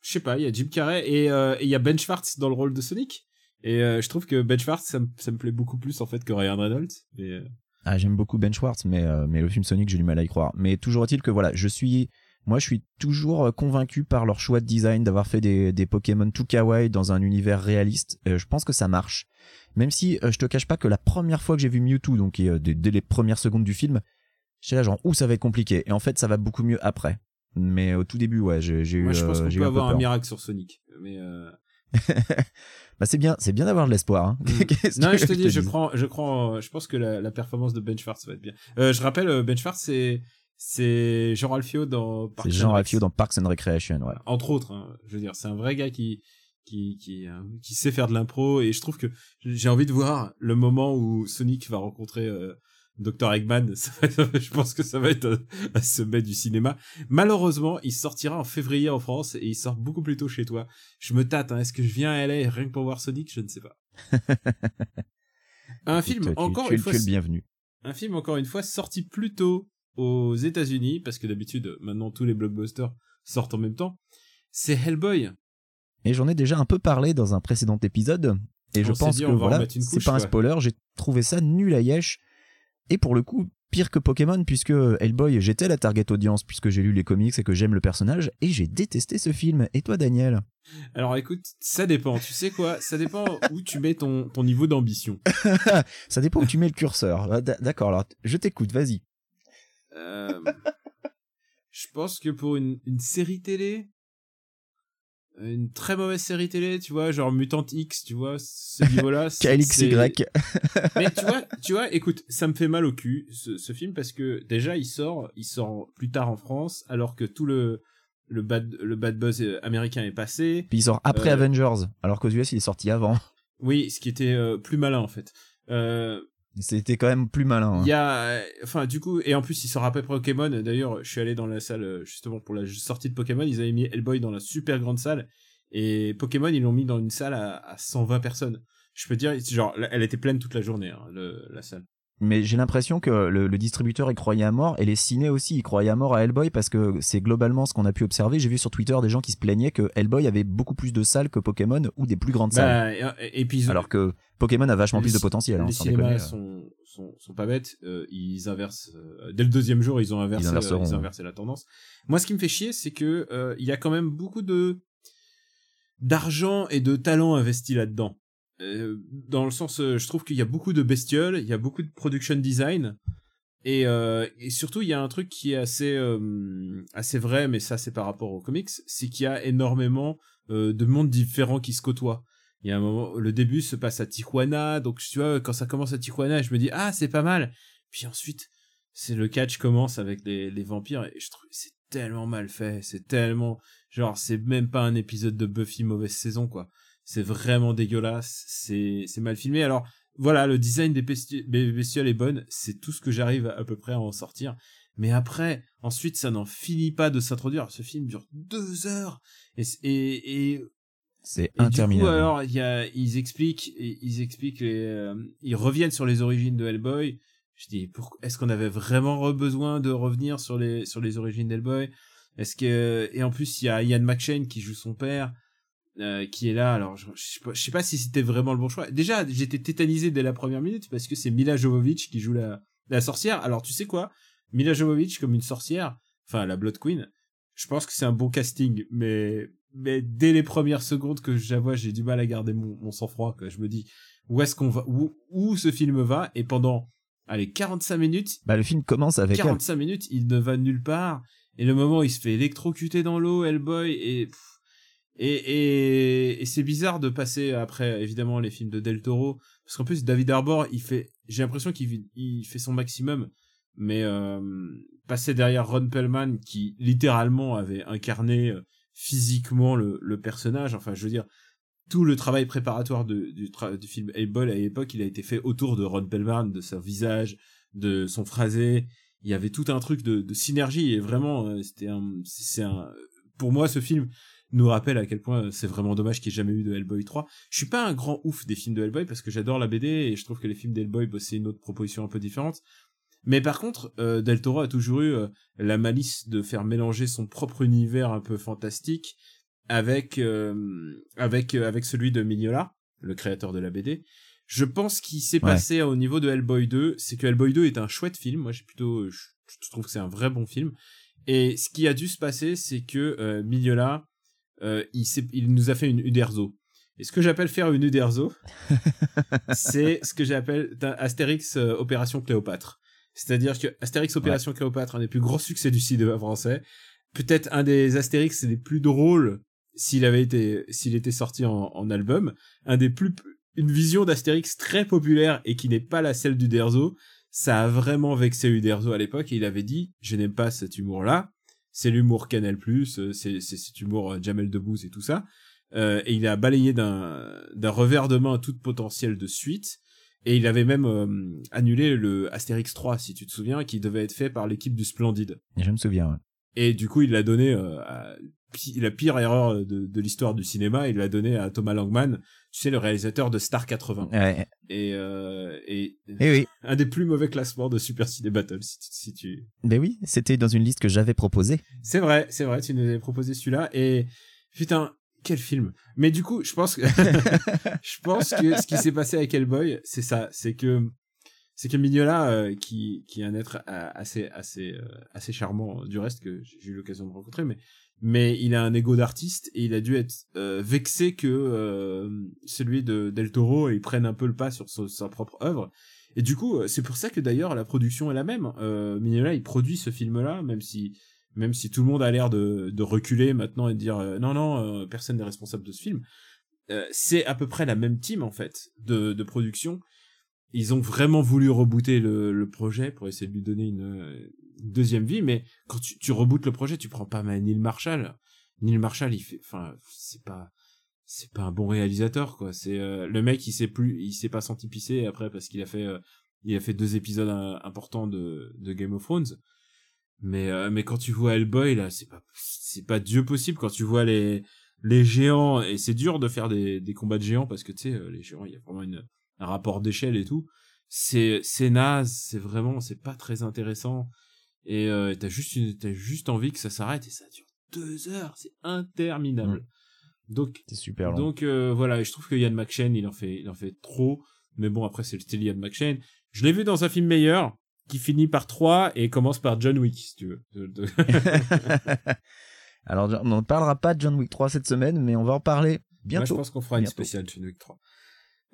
je sais pas, il y a Jim Carrey et il y a Ben Schwartz dans le rôle de Sonic. Et je trouve que Ben Schwartz, ça, me- ça me plaît beaucoup plus en fait que Ryan Reynolds. Mais, Ah, j'aime beaucoup Ben Schwartz, mais, mais le film Sonic, j'ai du mal à y croire. Mais toujours est-il que voilà, je suis, moi, je suis toujours euh, convaincu par leur choix de design d'avoir fait des, des Pokémon tout kawaii dans un univers réaliste. Euh, je pense que ça marche. Même si euh, je te cache pas que la première fois que j'ai vu Mewtwo, donc euh, dès, dès les premières secondes du film, j'étais là genre, ouh, ça va être compliqué. Et en fait, ça va beaucoup mieux après. Mais au tout début, ouais, j'ai j'ai eu, je pense qu'on peut eu un avoir un miracle sur Sonic. Mais (laughs) bah, c'est bien, c'est bien d'avoir de l'espoir. Hein. Mm. (laughs) Non, je te dis, je crois, je crois, je pense que la, la performance de Ben Schwartz va être bien. Je rappelle, Ben Schwartz, c'est c'est Jean Ralphio dans Parks C'est and Jean Rec. Ralphio dans Parks and Recreation, ouais. entre autres. hein. je veux dire, c'est un vrai gars qui qui qui euh, qui sait faire de l'impro et je trouve que j'ai envie de voir le moment où Sonic va rencontrer euh, Dr Eggman. (laughs) Ça je pense que ça va être un, un sommet du cinéma. Malheureusement, il sortira en février en France et il sort beaucoup plus tôt chez toi. Je me tâte. Hein. Est-ce que je viens à LA rien que pour voir Sonic? Je ne sais pas. (laughs) un film Écoute, tu- encore tu, une tu fois es le bienvenu. un film encore une fois sorti plus tôt aux États-Unis parce que d'habitude maintenant tous les blockbusters sortent en même temps. C'est Hellboy. Et j'en ai déjà un peu parlé dans un précédent épisode. Et On je pense dit, que voilà, c'est pas un spoiler. J'ai trouvé ça nul à yesh. Et pour le coup, pire que Pokémon, puisque Hellboy, j'étais la target audience, puisque j'ai lu les comics et que j'aime le personnage. Et j'ai détesté ce film. Et toi, Daniel? Alors écoute, ça dépend. Tu sais quoi? Ça dépend où tu mets ton ton niveau d'ambition. (laughs) Ça dépend où tu mets le curseur. Ah, D'accord, alors je t'écoute, vas-y. Euh, je pense que pour une une série télé, une très mauvaise série télé, tu vois, genre Mutant X, tu vois, ce niveau-là. (laughs) KLXY. (laughs) Mais tu vois, tu vois, écoute, ça me fait mal au cul ce, ce film parce que déjà il sort, il sort plus tard en France alors que tout le le bad le bad buzz euh, américain est passé. Puis il sort après Euh, Avengers, alors qu'aux US, il est sorti avant. Oui, ce qui était euh, plus malin en fait. Euh, C'était quand même plus malin. hein. Il y a, enfin, du coup, et en plus, il sort après Pokémon. D'ailleurs, je suis allé dans la salle, euh, justement, pour la sortie de Pokémon. Ils avaient mis Hellboy dans la super grande salle. Et Pokémon, ils l'ont mis dans une salle à, à 120 personnes. Je peux dire, genre, elle était pleine toute la journée, hein, le, la salle. Mais j'ai l'impression que le, le distributeur y croyait à mort et les ciné aussi y croyaient à mort à Hellboy parce que c'est globalement ce qu'on a pu observer. J'ai vu sur Twitter des gens qui se plaignaient que Hellboy avait beaucoup plus de salles que Pokémon ou des plus grandes salles. Bah, et, et puis, ils- Alors que Pokémon a vachement plus de potentiel. Hein, les cinémas déconner. sont, sont, sont pas bêtes. euh, ils inversent. euh, dès le deuxième jour, ils ont inversé, Ils euh, inverseront, ils ont ouais. inversé la tendance. Moi, ce qui me fait chier, c'est que euh, il y a quand même beaucoup de d'argent et de talent investi là-dedans. Euh, dans le sens, euh, je trouve qu'il y a beaucoup de bestioles, il y a beaucoup de production design. Et, euh, surtout, il y a un truc qui est assez, assez vrai, mais ça c'est par rapport aux comics, c'est qu'il y a énormément de mondes différents qui se côtoient. Il y a un moment, le début se passe à Tijuana, donc tu vois, quand ça commence à Tijuana, je me dis, ah, c'est pas mal. Puis ensuite, c'est le catch commence avec les, les vampires, et je trouve c'est tellement mal fait, c'est tellement, genre, c'est même pas un épisode de Buffy mauvaise saison, quoi. C'est vraiment dégueulasse, c'est, c'est mal filmé. Alors, voilà, le design des besti- des bestioles est bonne, c'est tout ce que j'arrive à, à peu près à en sortir. Mais après, ensuite, ça n'en finit pas de s'introduire. Ce film dure deux heures. Et, et, et C'est et du coup, interminable. alors, il y a, ils expliquent, ils expliquent, les, euh, ils reviennent sur les origines de Hellboy. Je dis, est-ce qu'on avait vraiment besoin de revenir sur les, sur les origines d'Hellboy? Est-ce que, et en plus, il y a Ian McShane qui joue son père, euh, qui est là. Alors, je, je sais pas, je sais pas si c'était vraiment le bon choix. Déjà, j'étais tétanisé dès la première minute parce que c'est Mila Jovovich qui joue la, la sorcière. Alors, tu sais quoi? Mila Jovovich comme une sorcière, enfin, la Blood Queen, je pense que c'est un bon casting, mais, mais dès les premières secondes que j'avoue, j'ai du mal à garder mon, mon sang-froid. Je me dis, où est-ce qu'on va, où, où ce film va, et pendant, allez, 45 minutes, Bah, le film commence avec elle. 45 minutes, il ne va nulle part, et le moment où il se fait électrocuter dans l'eau, Hellboy, et et, et, et c'est bizarre de passer après évidemment les films de Del Toro parce qu'en plus David Arbor il fait j'ai l'impression qu'il il fait son maximum mais euh, passer derrière Ron Pellman qui littéralement avait incarné euh, physiquement le, le personnage enfin je veux dire tout le travail préparatoire de, du, du film Hellboy à l'époque il a été fait autour de Ron Pellman de son visage de son phrasé. Il y avait tout un truc de, de synergie et vraiment euh, c'était un c'est un pour moi ce film nous rappelle à quel point c'est vraiment dommage qu'il n'y ait jamais eu de Hellboy 3. Je suis pas un grand ouf des films de Hellboy parce que j'adore la BD et je trouve que les films d'Hellboy, bah, c'est une autre proposition un peu différente. Mais par contre, euh, Del Toro a toujours eu euh, la malice de faire mélanger son propre univers un peu fantastique avec euh, avec avec celui de Mignola, le créateur de la BD. Je pense qu'il s'est passé au niveau de Hellboy 2, c'est que Hellboy 2 est un chouette film. Moi, j'ai plutôt, je, trouve que c'est un vrai bon film. Et ce qui a dû se passer, c'est que Mignola euh, il, il, nous a fait une Uderzo. Et ce que j'appelle faire une Uderzo, (laughs) c'est ce que j'appelle Astérix euh, Opération Cléopâtre. C'est-à-dire que Astérix Opération Cléopâtre, un des plus gros succès du cinéma français, peut-être un des Astérix les plus drôles s'il avait été s'il était sorti en, en, album, un des plus une vision d'Astérix très populaire et qui n'est pas la celle d'Uderzo, ça a vraiment vexé Uderzo à l'époque et il avait dit je n'aime pas cet humour là c'est l'humour Canal+, euh, c'est cet humour euh, Jamel Debbouze et tout ça. Euh, et il a balayé d'un d'un revers de main toute potentielle de suite. Et il avait même annulé le Astérix 3, si tu te souviens, qui devait être fait par l'équipe du Splendide. Je me souviens, ouais. Et du coup, il l'a donné à la pire erreur de, de l'histoire du cinéma, il l'a donné à Thomas Langman, tu sais, le réalisateur de Star 80. Ouais. Et, euh, et, et, oui. (laughs) un des plus mauvais classements de Super Ciné Battle, si, si tu... Ben oui, c'était dans une liste que j'avais proposée. C'est vrai, c'est vrai, tu nous avais proposé celui-là, et putain, quel film. Mais du coup, je pense que, (laughs) je pense que ce qui s'est passé avec Hellboy, c'est ça, c'est que, c'est que Mignola, euh, qui, qui est un être euh, assez, assez, euh, assez charmant, du reste, que j'ai eu l'occasion de rencontrer, mais mais il a un ego d'artiste et il a dû être euh, vexé que euh, celui de Del Toro il prenne un peu le pas sur sa propre œuvre. Et du coup, euh, c'est pour ça que d'ailleurs la production est la même. Euh, Mignola, il produit ce film-là, même si même si tout le monde a l'air de, de reculer maintenant et de dire non non personne n'est responsable de ce film. c'est à peu près la même team en fait de, de production. Ils ont vraiment voulu rebooter le, le projet pour essayer de lui donner une, deuxième vie, mais quand tu, tu rebootes le projet, tu prends pas Neil Marshall. Neil Marshall, il fait, enfin, c'est pas, c'est pas un bon réalisateur, quoi. C'est euh, le mec, il s'est plus, il s'est pas senti pisser après parce qu'il a fait, euh, il a fait deux épisodes euh, importants de, de Game of Thrones. Mais, mais quand tu vois Hellboy, là, c'est pas, c'est pas Dieu possible quand tu vois les, les géants, et c'est dur de faire des, des combats de géants parce que tu sais, les géants, il y a vraiment une, un rapport d'échelle et tout. C'est, c'est naze, c'est vraiment, c'est pas très intéressant et euh, t'as juste une, t'as juste envie que ça s'arrête et ça dure deux heures, c'est interminable. Mm. Donc c'est super long. Donc euh, voilà, et je trouve que Ian McShane il en fait, il en fait trop. Mais bon après c'est le style Ian McShane. Je l'ai vu dans un film meilleur qui finit par 3 et commence par John Wick si tu veux. (laughs) (laughs) Alors on ne parlera pas de John Wick 3 cette semaine, mais on va en parler bientôt. Moi, je pense qu'on fera une spéciale John Wick 3.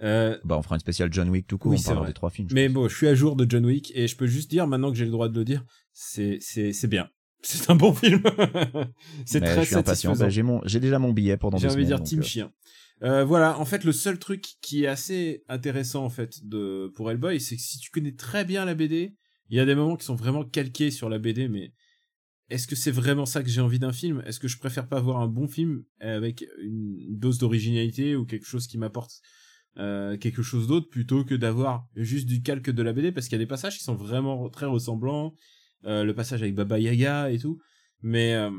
Euh, bah, on fera une spéciale John Wick tout court, on parlera des trois films. Mais bon, je suis à jour de John Wick et je peux juste dire, maintenant que j'ai le droit de le dire, c'est, c'est, c'est bien. (laughs) C'est un bon film. (laughs) c'est très je suis impatient. Bah, j'ai mon, j'ai déjà mon billet pour dans deux semaines. J'ai envie de dire Team euh. Chien. Euh, voilà, en fait, le seul truc qui est assez intéressant en fait de pour Hellboy, c'est que si tu connais très bien la BD, il y a des moments qui sont vraiment calqués sur la BD, mais est-ce que c'est vraiment ça que j'ai envie d'un film? Est-ce que je préfère pas voir un bon film avec une dose d'originalité ou quelque chose qui m'apporte euh, quelque chose d'autre plutôt que d'avoir juste du calque de la BD parce qu'il y a des passages qui sont vraiment très ressemblants euh, le passage avec Baba Yaga et tout. Mais euh,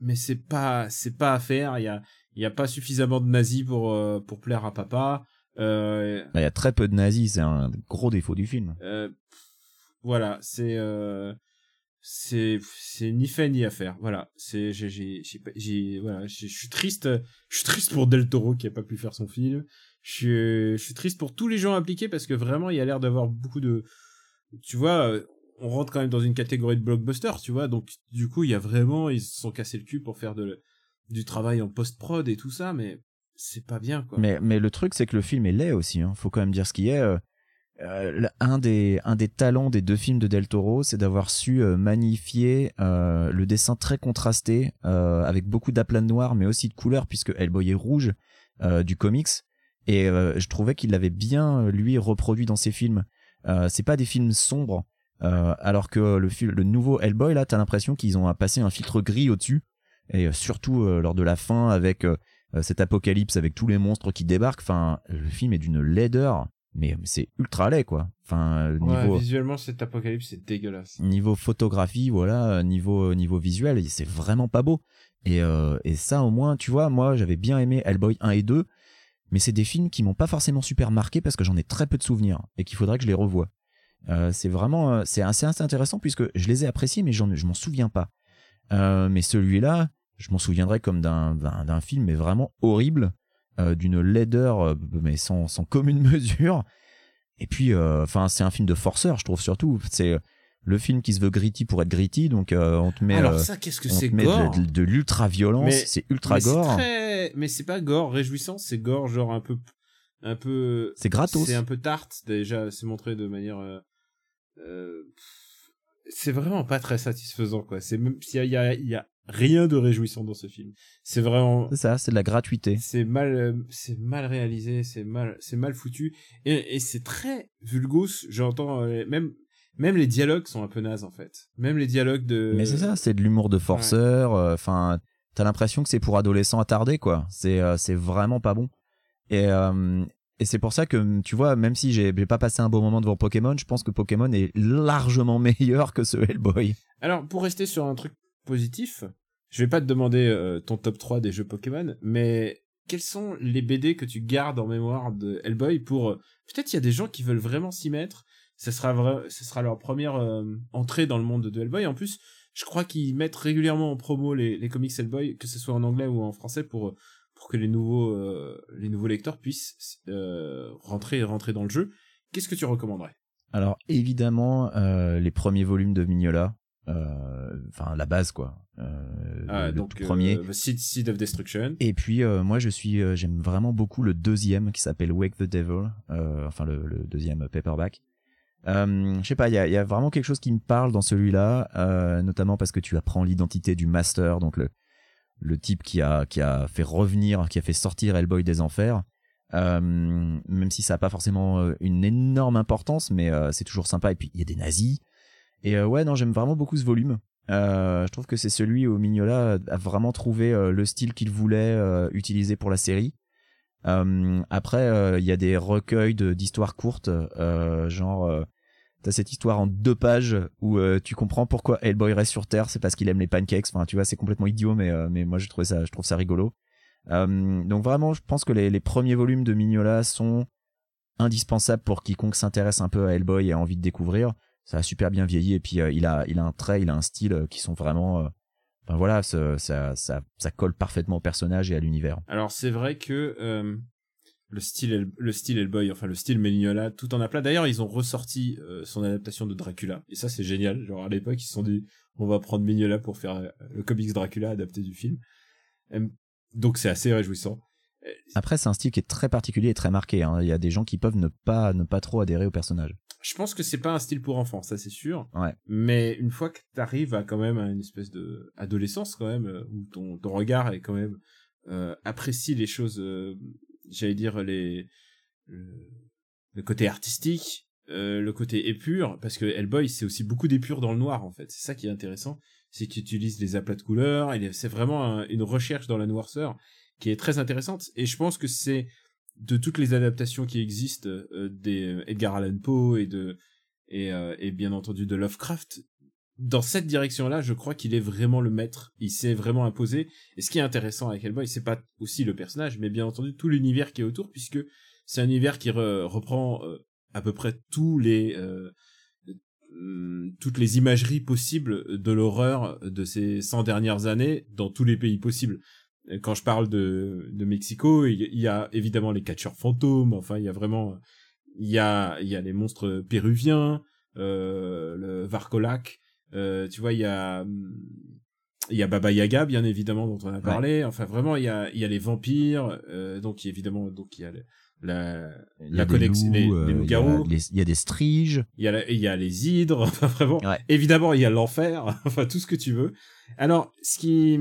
mais c'est pas c'est pas à faire. Il y a il y a pas suffisamment de nazis pour pour plaire à papa. Il y a très peu de nazis c'est un gros défaut du film. voilà c'est c'est c'est ni fait ni à faire. Voilà. C'est j'ai j'ai j'ai voilà je suis triste. Je suis triste pour Del Toro qui a pas pu faire son film. Je, suis triste pour tous les gens impliqués parce que vraiment il y a l'air d'avoir beaucoup de tu vois on rentre quand même dans une catégorie de blockbuster tu vois. Donc du coup il y a vraiment ils se sont cassés le cul pour faire de du travail en post prod et tout ça mais c'est pas bien quoi. Mais mais le truc c'est que le film est laid aussi hein. faut quand même dire ce qui est euh, euh, un des un des talents des deux films de Del Toro, c'est d'avoir su euh, magnifier euh, le dessin très contrasté avec beaucoup d'aplats noirs, mais aussi de couleurs, puisque Hellboy est rouge du comics. Et je trouvais qu'il l'avait bien lui reproduit dans ses films. c'est pas des films sombres, alors que le le nouveau Hellboy là, t'as l'impression qu'ils ont passé un filtre gris au-dessus. Et surtout lors de la fin avec cet apocalypse avec tous les monstres qui débarquent. Enfin, le film est d'une laideur mais c'est ultra laid quoi. Enfin niveau visuellement cet apocalypse c'est dégueulasse. Niveau photographie voilà, niveau niveau visuel, c'est vraiment pas beau. Et euh, et ça au moins, tu vois, moi j'avais bien aimé Hellboy 1 et 2, mais c'est des films qui m'ont pas forcément super marqué parce que j'en ai très peu de souvenirs et qu'il faudrait que je les revoie. Euh, c'est vraiment euh, c'est assez, assez intéressant puisque je les ai appréciés mais j'en je m'en souviens pas. Euh, mais celui-là, je m'en souviendrai comme d'un d'un film mais vraiment horrible euh, d'une laideur euh, mais sans, sans commune (laughs) mesure. Et puis, euh, enfin, c'est un film de forceur, je trouve surtout. C'est le film qui se veut gritty pour être gritty, donc on te met. Alors ça, qu'est-ce que c'est gore De, de, l'ultra violence, c'est ultra gore. Mais c'est pas gore réjouissant, c'est gore genre un peu, un peu. C'est gratos. C'est un peu tarte déjà, c'est montré de manière. c'est vraiment pas très satisfaisant quoi. C'est même s'il y a, il y a rien de réjouissant dans ce film. C'est vraiment. C'est ça, c'est de la gratuité. C'est mal, euh, c'est mal réalisé, c'est mal, c'est mal foutu et, et c'est très vulgos. J'entends euh, même. Même les dialogues sont un peu nazes en fait. Même les dialogues de. Mais c'est ça, c'est de l'humour de forceur. Euh, enfin, t'as l'impression que c'est pour adolescents attardés quoi. C'est c'est vraiment pas bon. Et et c'est pour ça que tu vois, même si j'ai pas passé un beau moment devant Pokémon, je pense que Pokémon est largement (laughs) meilleur que ce Hellboy. Alors pour rester sur un truc positif, je vais pas te demander euh, ton top 3 des jeux Pokémon, mais quels sont les BD que tu gardes en mémoire de Hellboy pour euh, peut-être il y a des gens qui veulent vraiment s'y mettre, ce sera sera leur première euh, entrée dans le monde de Hellboy. En plus, je crois qu'ils mettent régulièrement en promo les, comics Hellboy que ce soit en anglais ou en français pour que les nouveaux lecteurs puissent rentrer rentrer dans le jeu. Qu'est-ce que tu recommanderais? Alors évidemment les premiers volumes de Mignola enfin la base quoi. Euh, ah, le, donc, premier. euh, Seed, of Destruction. Et puis moi je suis j'aime vraiment beaucoup le deuxième qui s'appelle Wake the Devil enfin le, le, deuxième paperback. Je sais pas il y a, y a, vraiment quelque chose qui me parle dans celui-là notamment parce que tu apprends l'identité du master donc le le type qui a qui a fait revenir qui a fait sortir Hellboy des enfers. Même si ça a pas forcément une énorme importance mais c'est toujours sympa. Et puis il y a des nazis et euh, ouais, non, j'aime vraiment beaucoup ce volume. Euh, je trouve que c'est celui où Mignola a vraiment trouvé euh, le style qu'il voulait utiliser pour la série. après, il y a des recueils d'histoires courtes, genre t'as cette histoire en deux pages où tu comprends pourquoi Hellboy reste sur Terre, c'est parce qu'il aime les pancakes. Enfin, tu vois, c'est complètement idiot, mais mais moi je trouve ça, je trouve ça rigolo. donc vraiment, je pense que les, les premiers volumes de Mignola sont indispensables pour quiconque s'intéresse un peu à Hellboy et a envie de découvrir ça a super bien vieilli et puis euh, il a il a un trait, il a un style euh, qui sont vraiment euh, enfin voilà, ça, ça, ça, colle parfaitement au personnage et à l'univers. Alors c'est vrai que le style le style Hellboy, enfin le style Mignola, tout en a plein. D'ailleurs, ils ont ressorti son adaptation de Dracula et ça c'est génial. Genre à l'époque, ils se sont dit on va prendre Mignola pour faire le comics Dracula adapté du film. Donc c'est assez réjouissant. Après, c'est un style qui est très particulier et très marqué. Hein. Il y a des gens qui peuvent ne pas ne pas trop adhérer au personnage je pense que c'est pas un style pour enfants, ça c'est sûr. Ouais. Mais une fois que t'arrives à quand même à une espèce de adolescence quand même, euh, où ton, ton regard est quand même euh, apprécie les choses, euh, j'allais dire les le, côté artistique, euh, le côté épure, parce que Hellboy c'est aussi beaucoup d'épure dans le noir en fait. C'est ça qui est intéressant, c'est qu'il utilise les aplats de couleurs, c'est vraiment une recherche dans la noirceur qui est très intéressante. Et je pense que c'est de toutes les adaptations qui existent euh, des euh, Edgar Allan Poe et de euh, et bien entendu de Lovecraft dans cette direction-là, je crois qu'il est vraiment le maître. Il s'est vraiment imposé. Et ce qui est intéressant avec Hellboy, c'est pas aussi le personnage, mais bien entendu tout l'univers qui est autour, puisque c'est un univers qui reprend à peu près tous les toutes les imageries possibles de l'horreur de ces 100 dernières années dans tous les pays possibles quand je parle de, de Mexico, il y a évidemment les catcheurs fantômes, enfin il y a vraiment il y a il y a les monstres péruviens, euh, le Varcolac, euh, tu vois il y a il y a Baba Yaga, bien évidemment, dont on a parlé. Enfin, vraiment, il y a, il y a les vampires. Euh, donc, évidemment, donc il y a la, Il y la a des connexion, les, les euh, loups-garous. Il y, a les- il y a des striges. Il y a, la- il y a les hydres, enfin vraiment. Ouais. Évidemment, il y a l'enfer, enfin tout ce que tu veux. Alors, ce qui,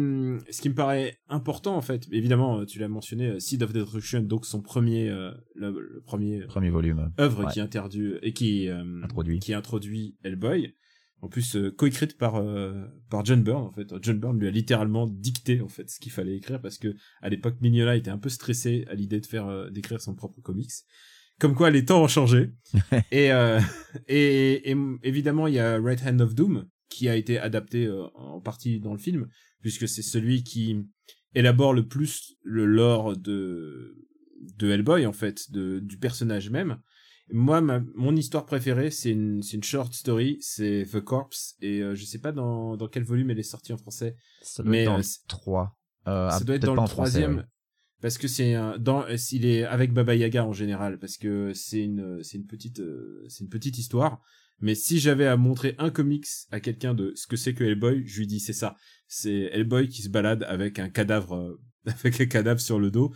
ce qui me paraît important en fait, évidemment, tu l'as mentionné, euh, Seed of Destruction, donc son premier, euh, le, le premier Premier volume. œuvre Ouais. qui interdit et qui euh, Introduit. qui introduit Hellboy. En plus, euh, coécrite par euh, par John Byrne en fait. John Byrne lui a littéralement dicté en fait ce qu'il fallait écrire parce que à l'époque Mignola était un peu stressé à l'idée de faire euh, d'écrire son propre comics. Comme quoi les temps ont changé. (laughs) et, euh, (laughs) et et évidemment il y a Right Hand of Doom qui a été adapté euh, en partie dans le film puisque c'est celui qui élabore le plus le lore de de Hellboy en fait de du personnage même moi, ma, mon histoire préférée, c'est une, c'est une short story, c'est The Corpse, et euh, je sais pas dans, dans quel volume elle est sortie en français. Ça doit Mais, être dans euh, le c'est- 3. Euh, ça ah, doit être dans le troisième, ouais. parce que c'est un, dans, il est avec Baba Yaga en général, parce que c'est une, c'est une petite, c'est une petite histoire. Mais si j'avais à montrer un comics à quelqu'un de ce que c'est que Hellboy, je lui dis c'est ça. C'est Hellboy qui se balade avec un cadavre, euh, (laughs) avec un cadavre sur le dos,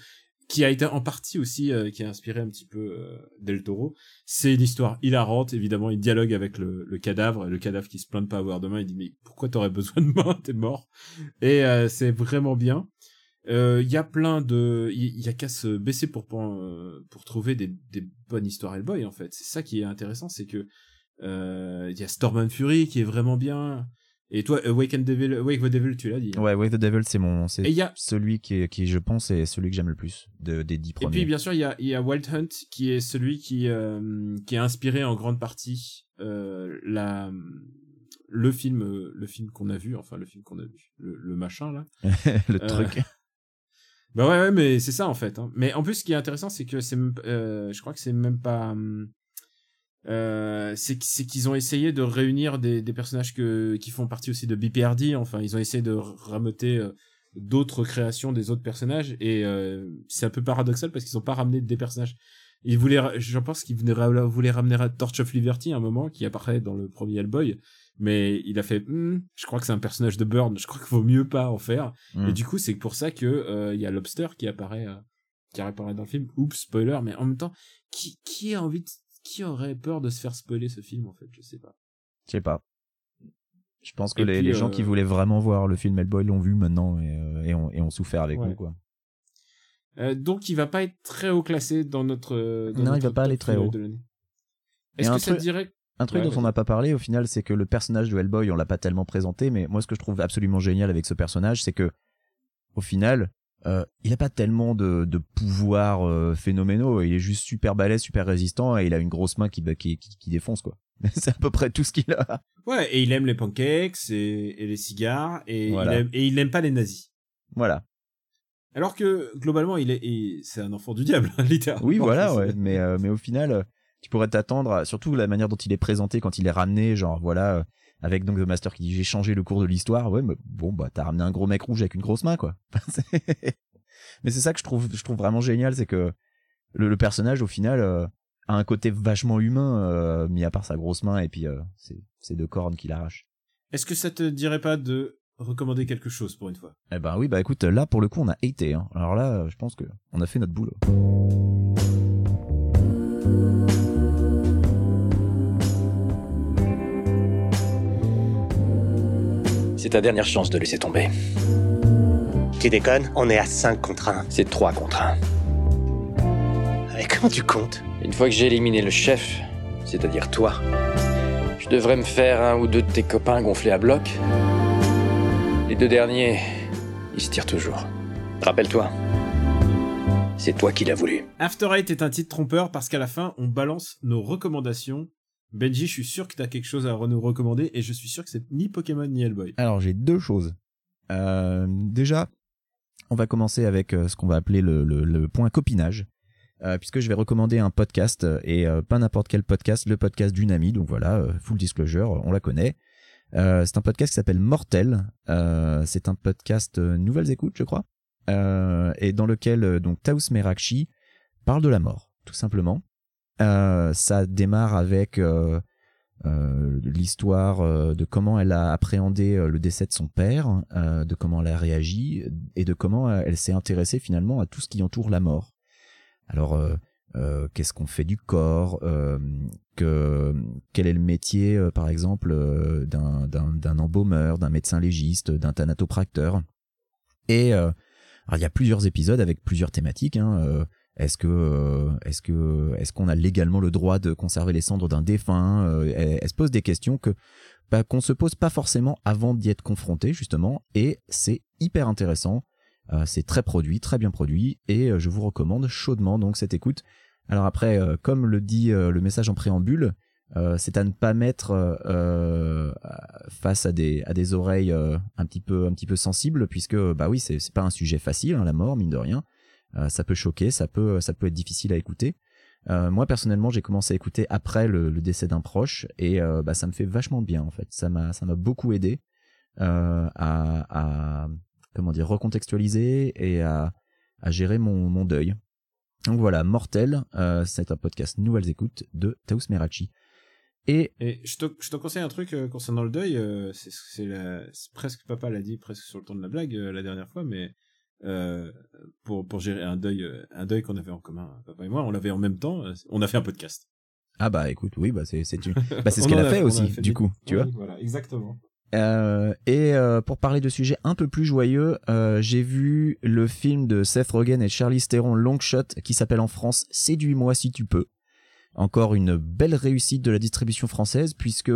qui a été en partie aussi, euh, qui a inspiré un petit peu euh, Del Toro. C'est une histoire hilarante, évidemment, il dialogue avec le, le cadavre, le cadavre qui se plaint de pas avoir de main, il dit mais pourquoi t'aurais besoin de main, t'es mort. Et euh, c'est vraiment bien. Euh, Il y a plein de, il y, a qu'à se baisser pour pour, pour trouver des, des bonnes histoires Hellboy en fait. C'est ça qui est intéressant, c'est que il y a Storm and Fury qui est vraiment bien. Et toi, Awaken Devil, Awake the Devil, tu l'as dit. hein. Ouais, Wave the Devil, c'est mon, c'est Et y a, celui qui, est- qui, je pense, est celui que j'aime le plus de, des dix et premiers. puis bien sûr il y a, il y a Wild Hunt qui est celui qui euh, qui a inspiré en grande partie euh, la le film euh, le film qu'on a vu enfin le film qu'on a vu le, le machin là (laughs) le Euh, truc. Bah ouais, ouais, mais c'est ça en fait. hein. Mais en plus, ce qui est intéressant, c'est que c'est, euh, je crois que c'est même pas, hum, euh, c'est qu- c'est qu'ils ont essayé de réunir des, des personnages que qui font partie aussi de BPRD. Enfin, ils ont essayé de rameuter euh, d'autres créations des autres personnages et euh, c'est un peu paradoxal parce qu'ils ont pas ramené des personnages. Ils voulaient, je pense qu'ils voulaient, ra- voulaient ramener à Torch of Liberty à un moment qui apparaît dans le premier Hellboy, mais il a fait, Hmm, je crois que c'est un personnage de Burn, je crois qu'il vaut mieux pas en faire. Mm. Et du coup, c'est pour ça que euh, il y a Lobster qui apparaît, euh, qui apparaît dans le film. Oups, spoiler, mais en même temps, qui qui a envie, de, qui aurait peur de se faire spoiler ce film en fait? Je sais pas. Je sais pas. Je pense que les, puis, les gens euh, qui voulaient vraiment voir le film Hellboy l'ont vu maintenant et, euh, et, ont, et ont souffert avec Ouais. nous, quoi. Euh, donc, il va pas être très haut classé dans notre. euh, dans Non, il notre va pas aller très haut. Est-ce que ça te truc- dirait Un truc Ouais, dont on n'a pas parlé au final, c'est que le personnage de Hellboy, on l'a pas tellement présenté, mais moi ce que je trouve absolument génial avec ce personnage, c'est que au final, euh, il a pas tellement de, de pouvoirs euh, phénoménaux. Il est juste super balèze, super résistant, et il a une grosse main qui, bah, qui, qui, qui défonce quoi. (laughs) c'est à peu près tout ce qu'il a. Ouais, et il aime les pancakes et, et les cigares et Voilà. il aime, et il aime pas les nazis. Voilà. Alors que globalement, il est, c'est un enfant du diable, (laughs) littéralement. Oui, voilà, ouais. (laughs) Mais, euh, mais au final, tu pourrais t'attendre, surtout la manière dont il est présenté quand il est ramené, genre voilà, avec donc The Master qui dit j'ai changé le cours de l'histoire. Ouais, mais bon, bah t'as ramené un gros mec rouge avec une grosse main, quoi. (laughs) Mais c'est ça que je trouve, je trouve vraiment génial, c'est que le, le personnage, au final, euh, a un côté vachement humain, euh, mis à part sa grosse main et puis euh, ces deux cornes qu'il arrache. Est-ce que ça te dirait pas de recommander quelque chose pour une fois? Eh ben oui, bah écoute, là pour le coup, on a été. Hein. Alors là, je pense que on a fait notre boulot. C'est ta dernière chance de laisser tomber. Tu déconnes On est à 5 contre 1. C'est 3 contre 1. Et comment tu comptes? Une fois que j'ai éliminé le chef, c'est-à-dire toi, je devrais me faire un ou deux de tes copains gonflés à bloc. Les deux derniers, ils se tirent toujours. Rappelle-toi, c'est toi qui l'as voulu. After Eight est un titre trompeur parce qu'à la fin, on balance nos recommandations. Benji, je suis sûr que t'as quelque chose à nous recommander et je suis sûr que c'est ni Pokémon ni Hellboy. Alors j'ai deux choses. Euh, déjà, on va commencer avec euh, ce qu'on va appeler le, point copinage, euh, puisque je vais recommander un podcast et pas n'importe quel podcast, le podcast d'une amie. Donc voilà, full disclosure, on la connaît. C'est un podcast qui s'appelle Mortel. C'est un podcast Nouvelles Écoutes, je crois, et dans lequel donc Taous Merakchi parle de la mort, tout simplement. Euh, ça démarre avec euh, euh, l'histoire de comment elle a appréhendé le décès de son père, de comment elle a réagi et de comment elle s'est intéressée finalement à tout ce qui entoure la mort. Alors, qu'est-ce qu'on fait du corps que, Quel est le métier, par exemple, d'un embaumeur, d'un médecin légiste, d'un thanatopracteur Et il y a plusieurs épisodes avec plusieurs thématiques. Hein, est-ce que euh, est-ce que est-ce qu'on a légalement le droit de conserver les cendres d'un défunt euh, Elle se pose des questions que bah, qu'on se pose pas forcément avant d'y être confronté justement, et c'est hyper intéressant. Euh, c'est très produit, très bien produit, et je vous recommande chaudement donc cette écoute. Alors après, comme le dit le message en préambule, c'est à ne pas mettre face à des à des oreilles un petit peu un petit peu sensibles, puisque bah oui, c'est c'est pas un sujet facile, hein, la mort mine de rien. Euh, ça peut choquer, ça peut, ça peut être difficile à écouter. Euh, moi personnellement, j'ai commencé à écouter après le, décès d'un proche et euh, bah, ça me fait vachement bien en fait. Ça m'a, ça m'a beaucoup aidé à, comment dire, recontextualiser et à, gérer mon, deuil. Donc voilà, Mortel, c'est un podcast Nouvelles Écoutes de Taous Merachi. Et, je, te, je te conseille un truc concernant le deuil, c'est, presque papa l'a dit presque sur le ton de la blague la dernière fois, mais euh, pour pour gérer un deuil euh, un deuil qu'on avait en commun papa et moi. On l'avait en même temps euh, on a fait un podcast. Ah bah écoute oui bah c'est c'est bah c'est (laughs) ce qu'elle a, fait aussi du coup tu vois. voilà exactement. Euh, et pour parler de sujets un peu plus joyeux, j'ai vu le film de Seth Rogen et Charlie Theron Long Shot qui s'appelle en France Séduis-moi si tu peux. Encore une belle réussite de la distribution française puisque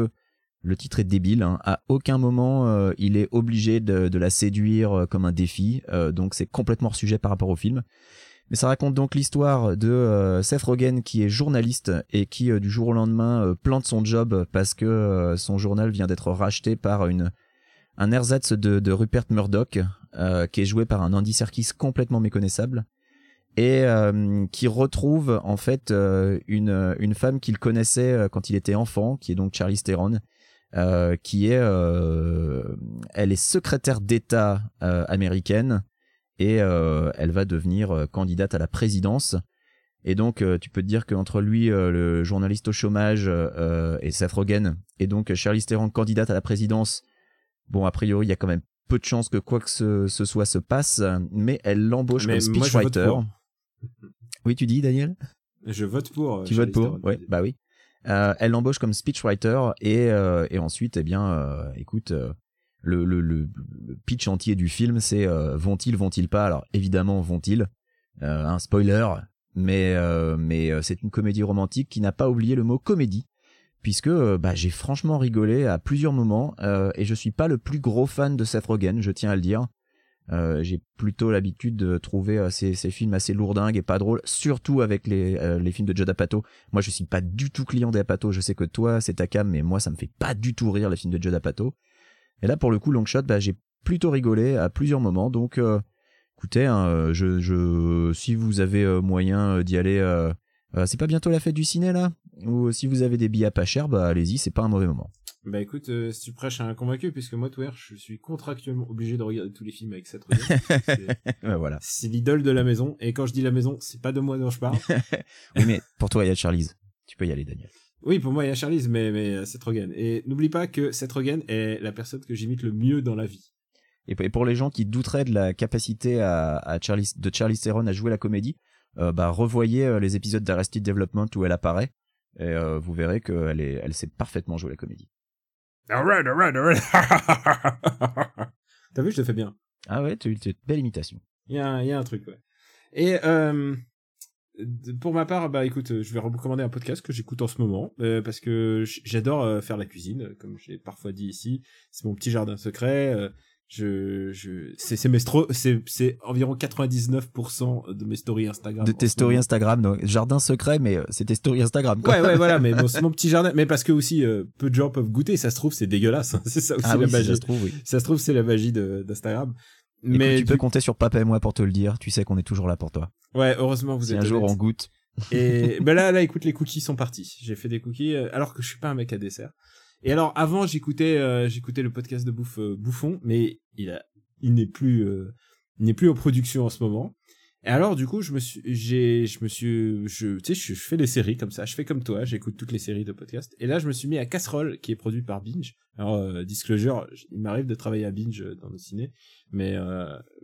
le titre est débile. Hein. À aucun moment euh, il est obligé de, la séduire euh, comme un défi. Euh, donc c'est complètement hors sujet par rapport au film. Mais ça raconte donc l'histoire de Seth Rogen qui est journaliste et qui du jour au lendemain plante son job parce que son journal vient d'être racheté par une un ersatz de, Rupert Murdoch qui est joué par un Andy Serkis complètement méconnaissable et qui retrouve en fait une une femme qu'il connaissait quand il était enfant qui est donc Charlie Theron euh, qui est, euh, elle est secrétaire d'État euh, américaine et elle va devenir candidate à la présidence. Et donc, tu peux te dire qu'entre lui, le journaliste au chômage, et Seth Rogen, et donc Charlie Theron, candidate à la présidence, bon, a priori, il y a quand même peu de chances que quoi que ce, soit se passe, mais elle l'embauche comme speechwriter. Oui, tu dis, Daniel? Je vote pour. Tu votes pour Oui, bah oui. Euh, elle l'embauche comme speechwriter et, euh, et ensuite, eh bien, euh, écoute, le, le, le, pitch entier du film, c'est vont-ils, vont-ils pas? Alors évidemment, vont-ils? Un spoiler, mais mais c'est une comédie romantique qui n'a pas oublié le mot comédie puisque bah, j'ai franchement rigolé à plusieurs moments et je suis pas le plus gros fan de Seth Rogen, je tiens à le dire. Euh, j'ai plutôt l'habitude de trouver euh, ces, films assez lourdingues et pas drôles, surtout avec les, euh, les films de Judd Apatow. Moi, je suis pas du tout client d'Apatow. Je sais que toi, c'est ta cam, mais moi, ça me fait pas du tout rire les films de Judd Apatow. Et là, pour le coup, Longshot, bah, j'ai plutôt rigolé à plusieurs moments. Donc, écoutez, hein, je, je, si vous avez moyen d'y aller, c'est pas bientôt la fête du ciné là? Ou si vous avez des billets pas chers, bah allez-y, c'est pas un mauvais moment. Bah écoute, euh, si tu prêches à un convaincu, puisque moi, tout je suis contractuellement obligé de regarder tous les films avec cette (laughs) voilà. C'est l'idole de la maison, et quand je dis la maison, c'est pas de moi dont je parle. (laughs) oui, mais pour toi, il y a Charlize. Tu peux y aller, Daniel. Oui, pour moi, il y a Charlize, mais, mais euh, Seth Rogen. Et n'oublie pas que Seth Rogen est la personne que j'imite le mieux dans la vie. Et pour les gens qui douteraient de la capacité à, à de Charlize Theron à jouer la comédie, euh, bah revoyez les épisodes d'Arrested Development où elle apparaît, et vous verrez qu'elle elle sait parfaitement jouer la comédie. Alright, alright, alright. T'as vu, je te fais bien. Ah ouais, tu une belle imitation. Il y, a un, y a un truc, ouais. Et euh, pour ma part, bah écoute, je vais recommander un podcast que j'écoute en ce moment euh, parce que j'adore euh, faire la cuisine, comme j'ai parfois dit ici. C'est mon petit jardin secret. Je, je, c'est, c'est mes c'est, c'est environ 99% de mes stories Instagram. De tes stories Instagram, donc jardin secret, mais euh, c'est tes stories Instagram. Quoi. Ouais, ouais, voilà, mais (laughs) bon, c'est mon petit jardin, mais parce que aussi euh, peu de gens peuvent goûter. Ça se trouve, c'est dégueulasse. Hein. (laughs) c'est ça aussi ah la magie. Ça se trouve, oui. Ça se trouve, c'est la magie de, d'Instagram. Mais tu peux compter sur papa et moi pour te le dire. Tu sais qu'on est toujours là pour toi. Ouais, heureusement vous êtes. un jour on goûte. Et ben là, là, (laughs) écoute, les cookies sont partis. J'ai fait des cookies, euh, alors que je suis pas un mec à dessert. Et alors avant j'écoutais euh, j'écoutais le podcast de Bouffe euh, Bouffon, mais il a il n'est plus euh, n'est plus en production en ce moment. Et alors du coup, je me suis, j'ai, je me suis, je, tu sais, je, fais des séries comme ça. Je fais comme toi, j'écoute toutes les séries de podcasts. Et là, je me suis mis à Casserole, qui est produit par Binge. Alors, euh, disclosure, il m'arrive de travailler à Binge euh, dans le ciné, mais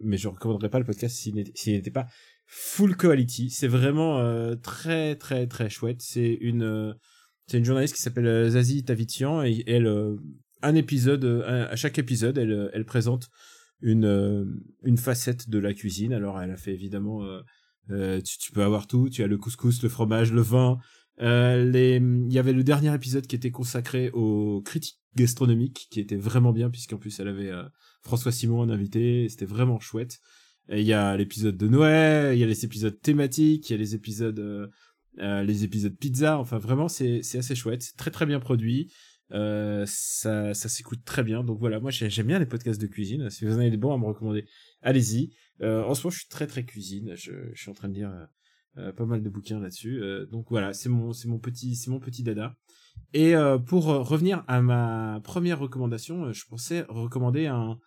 mais je recommanderais pas le podcast s'il n'était, pas full quality. C'est vraiment très très très chouette. C'est une c'est une journaliste qui s'appelle euh, Zazie Tavitian et elle euh, un épisode euh, à chaque épisode elle elle présente une une facette de la cuisine. Alors elle a fait évidemment tu, peux avoir tout, tu as le couscous, le fromage, le vin. Il y avait le dernier épisode qui était consacré aux critiques gastronomiques qui était vraiment bien puisqu'en plus elle avait François Simon en invité, c'était vraiment chouette. Et Il y a l'épisode de Noël, il y a les épisodes thématiques, il y a les épisodes euh, les épisodes pizza, enfin vraiment c'est assez chouette, c'est très très bien produit. Euh, ça ça s'écoute très bien. Donc voilà, moi j'ai- j'aime bien les podcasts de cuisine. Si vous en avez des bons à me recommander, allez-y. Euh, en ce moment, je suis très très cuisine. Je, je suis en train de lire euh, euh, pas mal de bouquins là-dessus. Donc voilà, c'est mon mon petit mon petit dada. Et pour revenir à ma première recommandation, je pensais recommander un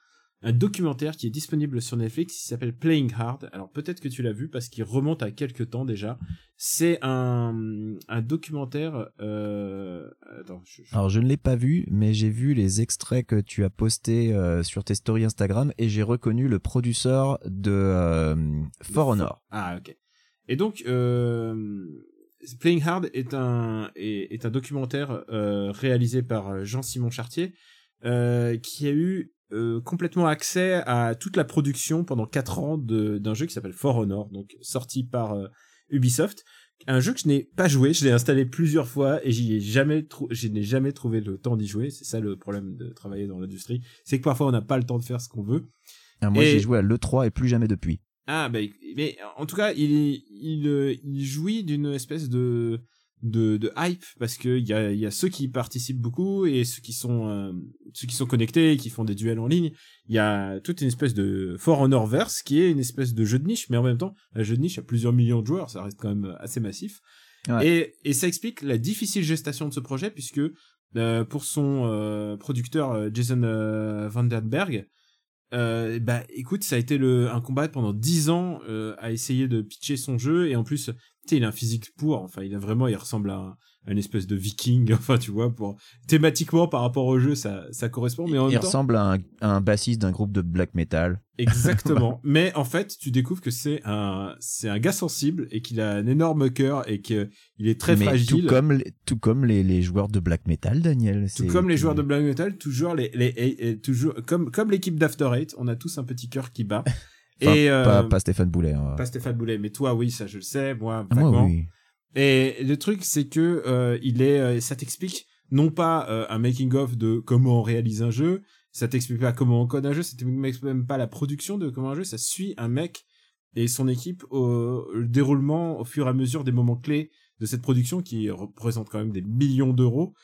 un documentaire qui est disponible sur Netflix qui s'appelle Playing Hard. Alors peut-être que tu l'as vu parce qu'il remonte à quelques temps déjà. C'est un, un documentaire. Euh... Attends, je, je- Alors je ne l'ai pas vu, mais j'ai vu les extraits que tu as postés euh, sur tes stories Instagram et j'ai reconnu le producteur de euh, For Honor. Ah ok. Et donc euh, Playing Hard est un est, est un documentaire euh, réalisé par Jean-Simon Chartier euh, qui a eu euh, complètement accès à toute la production pendant quatre ans de- d'un jeu qui s'appelle For Honor, donc sorti par euh, Ubisoft. Un jeu que je n'ai pas joué, je l'ai installé plusieurs fois et j'y ai jamais je n'ai jamais trouvé le temps d'y jouer. C'est ça le problème de travailler dans l'industrie, c'est que parfois on n'a pas le temps de faire ce qu'on veut. Ah, moi Et- j'ai joué à l'E3 et plus jamais depuis. Ah bah mais en tout cas il il euh, il jouit d'une espèce de de de hype parce que il y a y a ceux qui participent beaucoup et ceux qui sont euh, ceux qui sont connectés et qui font des duels en ligne. Il y a toute une espèce de For Honor verse qui est une espèce de jeu de niche mais en même temps un jeu de niche a plusieurs millions de joueurs, ça reste quand même assez massif. Ouais. Et et ça explique la difficile gestation de ce projet puisque euh, pour son euh, producteur Jason Vandenberg, euh, bah écoute, ça a été le un combat pendant 10 ans euh, à essayer de pitcher son jeu. Et en plus, tu sais, il a un physique pour, enfin, il a vraiment, il ressemble à, un- à une espèce de viking, (laughs) enfin, tu vois, pour thématiquement par rapport au jeu, ça ça correspond, mais en Il même temps, ressemble à un, à un bassiste d'un groupe de black metal. exactement. (laughs) mais en fait, tu découvres que c'est un c'est un gars sensible et qu'il a un énorme cœur et que il est très mais fragile. tout comme les, tout comme les, les joueurs de black metal, Daniel. Tout comme les joueurs de Black Metal, toujours les, les, et- et toujours comme comme l'équipe d'After Eight, on a tous un petit cœur qui bat. (laughs) Enfin, et euh, pas, pas Stéphane Boulet. hein. pas Stéphane Boulet, mais toi oui, ça je le sais, moi Ah, moi, oui. Et le truc c'est que euh, il est, euh, ça t'explique non pas euh, un making of de comment on réalise un jeu, ça t'explique pas comment on code un jeu, ça t'explique même pas la production de comment un jeu, ça suit un mec et son équipe au le déroulement au fur et à mesure des moments clés de cette production qui représente quand même des millions d'euros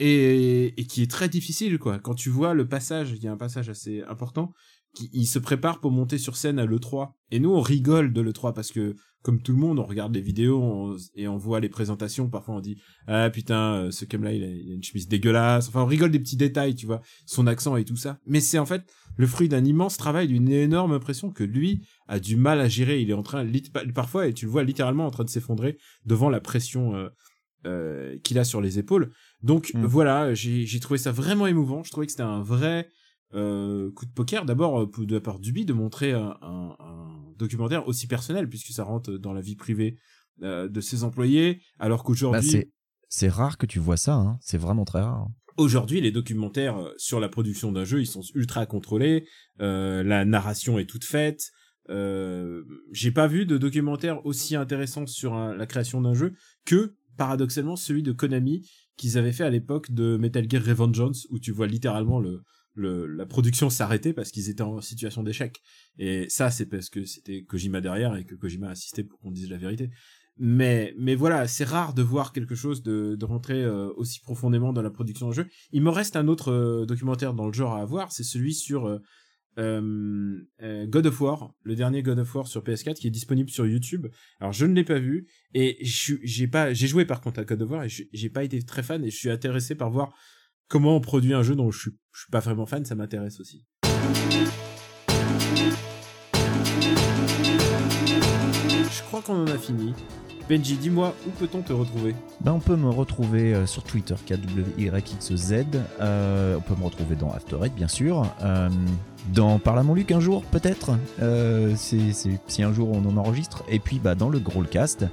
et, et qui est très difficile quoi. Quand tu vois le passage, il y a un passage assez important, qui il se prépare pour monter sur scène à l'E3 et nous on rigole de l'E3 parce que comme tout le monde, on regarde les vidéos on- et on voit les présentations. Parfois, on dit ah putain, euh, ce cum là, il a, il a une chemise dégueulasse. Enfin, on rigole des petits détails, tu vois, son accent et tout ça. Mais c'est en fait le fruit d'un immense travail, d'une énorme pression que lui a du mal à gérer. Il est en train, parfois, et tu le vois littéralement en train de s'effondrer devant la pression euh, euh, qu'il a sur les épaules. Donc Mm. voilà, j'ai trouvé ça vraiment émouvant. Je trouvais que c'était un vrai euh, coup de poker. D'abord euh, de la part d'Ubi de montrer un, un- un documentaire aussi personnel puisque ça rentre dans la vie privée euh, de ses employés, alors Bah, qu'aujourd'hui c'est c'est rare que tu vois ça. Hein. C'est vraiment très rare. Aujourd'hui, les documentaires sur la production d'un jeu, ils sont ultra contrôlés. Euh, la narration est toute faite. J'ai pas vu de documentaire aussi intéressant sur un- la création d'un jeu que, paradoxalement, celui de Konami qu'ils avaient fait à l'époque de Metal Gear Revengeance, où tu vois littéralement le, le la production s'arrêter parce qu'ils étaient en situation d'échec. Et ça, c'est parce que c'était Kojima derrière et que Kojima a assisté pour qu'on dise la vérité. Mais, mais voilà, c'est rare de voir quelque chose de, de rentrer euh, aussi profondément dans la production d'un jeu. Il me reste un autre euh, documentaire dans le genre à voir, c'est celui sur euh, euh, God of War, le dernier God of War sur PS4 qui est disponible sur YouTube. Alors je ne l'ai pas vu et j'ai pas, j'ai joué par contre à God of War et j'ai pas été très fan et je suis intéressé par voir comment on produit un jeu dont je suis, je suis pas vraiment fan, ça m'intéresse aussi. crois qu'on en a fini. Benji, dis-moi, où peut-on te retrouver? Ben, On peut me retrouver euh, sur Twitter, KWYXZ. Euh, on peut me retrouver dans After Eight, bien sûr. Euh, dans Parle à mon Luc un jour, peut-être? Euh, c'est, si un jour on en enregistre. Et puis bah, dans le Growlcast,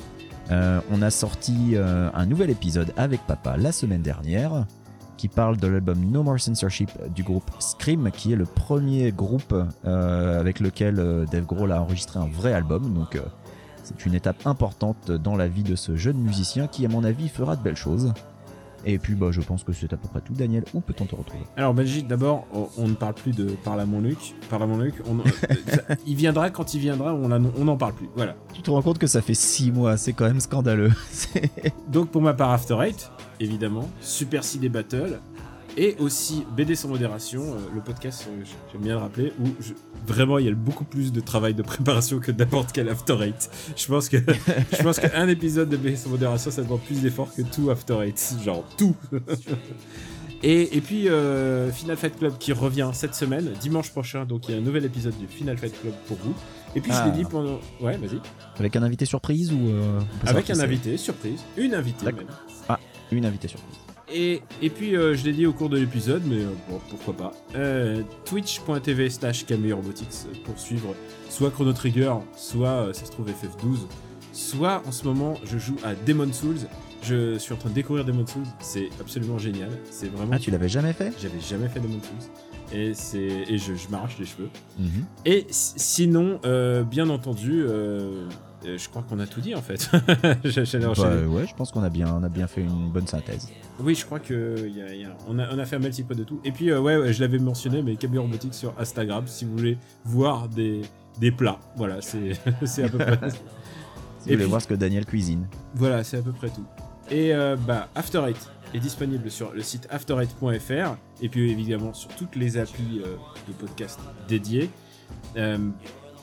euh, on a sorti euh, un nouvel épisode avec Papa la semaine dernière qui parle de l'album No More Censorship du groupe Scream, qui est le premier groupe avec lequel Dave Grohl a enregistré un vrai album. Donc c'est une étape importante dans la vie de ce jeune musicien qui, à mon avis, fera de belles choses. Et puis, bah, je pense que c'est à peu près tout. Daniel, où peut-on te retrouver? Alors, Belgique, d'abord, on ne parle plus de Parle à mon Luc. Parle à mon Luc. (laughs) il viendra quand il viendra, on n'en parle plus. Voilà. Tu te rends compte que ça fait 6 mois, c'est quand même scandaleux. (laughs) Donc, pour ma part, After Eight, évidemment. Super CD Battle et aussi BD sans modération, euh, le podcast, euh, j'aime bien le rappeler, où vraiment il y a beaucoup plus de travail de préparation que n'importe quel After Eight. Je pense que (laughs) je pense qu'un épisode de BD sans modération, ça demande plus d'efforts que tout After Eight, genre tout. (laughs) et, et, puis euh, Final Fight Club qui revient cette semaine, dimanche prochain, donc il y a un nouvel épisode du Final Fight Club pour vous. Et puis je l'ai ah. dit pendant... Ouais, vas-y. Avec un invité surprise ou... Avec un invité surprise, une invitée même. Une surprise. Et, et puis euh, je l'ai dit au cours de l'épisode, mais euh, bon, pourquoi pas. Euh, Twitch.tv slash Robotics pour suivre soit Chrono Trigger, soit ça se trouve FF12, soit en ce moment je joue à Demon Souls. Je suis en train de découvrir Demon Souls, c'est absolument génial. C'est vraiment. Ah, tu l'avais jamais fait? J'avais jamais fait Demon Souls. Et, c'est et je, je m'arrache les cheveux. Mhm. Et sinon, bien entendu, euh, je crois qu'on a tout dit en fait. (laughs) bah, ouais, je pense qu'on a bien, on a bien fait une bonne synthèse. Oui, je crois que y a, y a, on, a, on a fait un petit peu de tout. Et puis euh, ouais, je l'avais mentionné, mais Cabio Robotics sur Instagram, si vous voulez voir des, des plats. Voilà, c'est (laughs) à peu près. si vous voulez voir ce que Daniel cuisine. Voilà, c'est à peu près tout. Et euh, bah After Eight est disponible sur le site after8.fr et puis évidemment sur toutes les applis de podcast dédiées.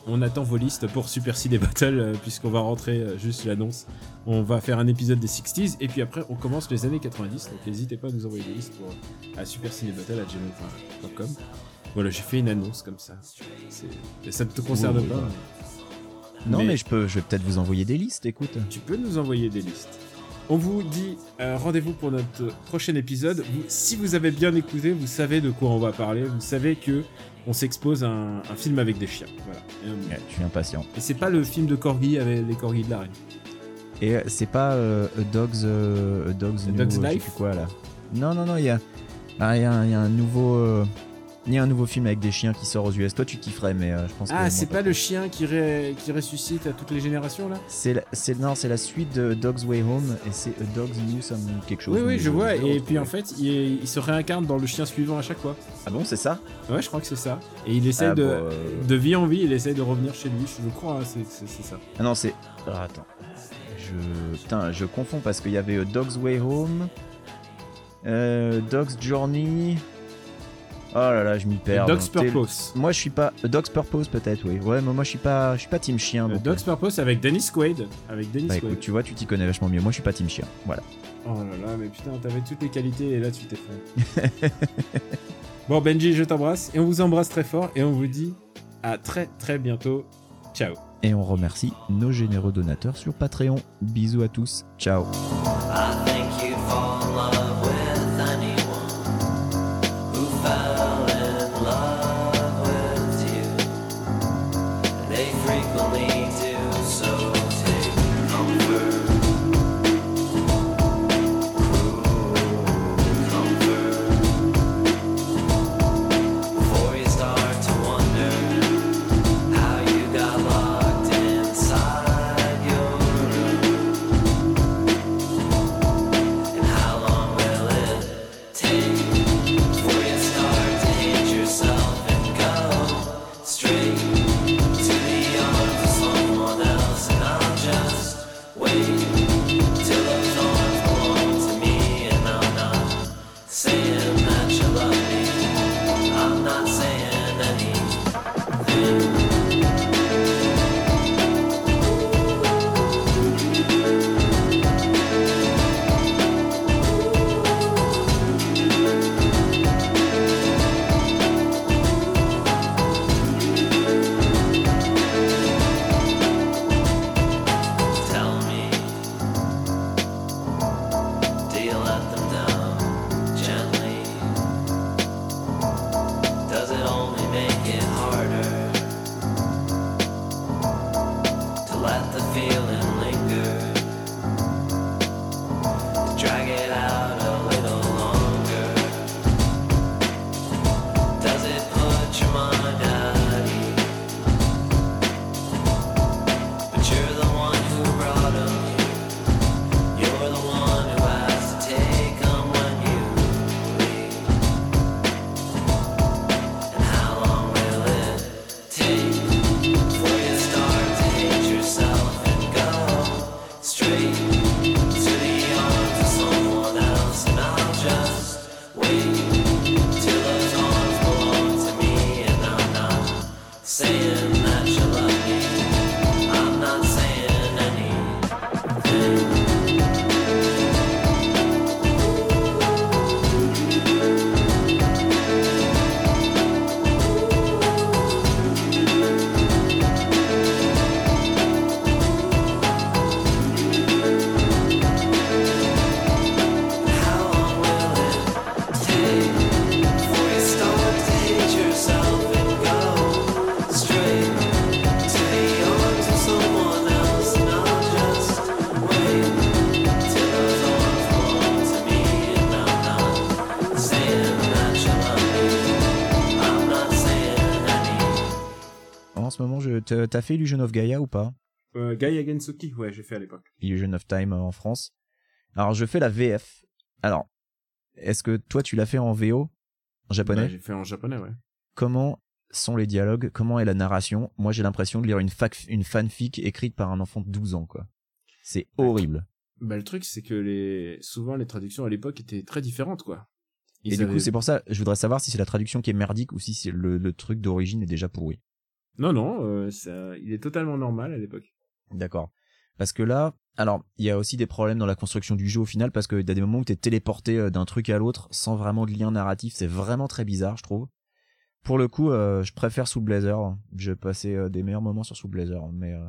On attend vos listes pour Super CD Battle, euh, puisqu'on va rentrer euh, juste l'annonce. On va faire un épisode des 60s, et puis après, on commence les années 90. Donc n'hésitez pas à nous envoyer des listes pour, à supercinébattle.gmail.com. Voilà, j'ai fait une annonce comme ça. Ça ne te concerne pas. Non, mais, je, peux, je vais peut-être vous envoyer des listes, écoute. Tu peux nous envoyer des listes. On vous dit euh, rendez-vous pour notre prochain épisode. si vous avez bien écouté, vous savez de quoi on va parler. Vous savez que on s'expose à un, film avec des chiens. Voilà. je suis impatient. Et c'est pas le film de Corgi avec les Corgis de la reine. Et euh, c'est pas euh, a Dog's, a Dog's, Dog's Life quoi là. Non non non, il y a, ah, y, a un nouveau il y a un nouveau film avec des chiens qui sort aux US. Toi, tu kifferais, mais euh, je pense ah, c'est pas, le chien qui, qui ressuscite à toutes les générations là? C'est non, c'est la suite de Dog's Way Home et c'est A Dog's New Some quelque chose. Oui, oui, je vois. Et puis en fait, il, se réincarne dans le chien suivant à chaque fois. Ah bon, c'est ça? Ouais, je crois que c'est ça. Et il essaie ah, de, euh, de vie en vie, il essaie de revenir chez lui. Je crois, hein, c'est ça. Ah non, c'est. Ah, attends. Je. Putain, je confonds parce qu'il y avait A Dog's Way Home, euh, Dog's Journey. Oh là là, je m'y perds. Dog's Purpose. Moi, je suis pas. Dog's Purpose, peut-être, oui. Ouais, mais moi, je suis pas, je suis pas Team Chien. Euh, Dog's Purpose avec Dennis Quaid. Avec Dennis bah, écoute, tu vois, tu t'y connais vachement mieux. Moi, je suis pas Team Chien. Voilà. Oh là là, mais putain, t'avais toutes les qualités et là, tu t'es fait. (laughs) bon, Benji, je t'embrasse et on vous embrasse très fort et on vous dit à très très bientôt. Ciao. Et on remercie nos généreux donateurs sur Patreon. Bisous à tous. Ciao. T'as fait Illusion of Gaia ou pas Euh, Gaia Gensuki, ouais, j'ai fait à l'époque. Illusion of Time euh, en France. Alors, je fais la VF. Alors, est-ce que toi, tu l'as fait en VO En japonais j'ai fait en japonais, ouais. Comment sont les dialogues? Comment est la narration? Moi, j'ai l'impression de lire une, fac- une fanfic écrite par un enfant de 12 ans, quoi. C'est horrible. Bah, le truc, c'est que les, souvent, les traductions à l'époque étaient très différentes, quoi. Ils Et du coup, c'est pour ça, je voudrais savoir si c'est la traduction qui est merdique ou si c'est le, le truc d'origine est déjà pourri. Non, non, euh, ça, il est totalement normal à l'époque. D'accord. Parce que là, alors, il y a aussi des problèmes dans la construction du jeu au final, parce qu'il y a des moments où t'es téléporté euh, d'un truc à l'autre sans vraiment de lien narratif. C'est vraiment très bizarre, je trouve. Pour le coup, euh, je préfère Soul Blazer. J'ai passé euh, des meilleurs moments sur Soul Blazer, mais euh...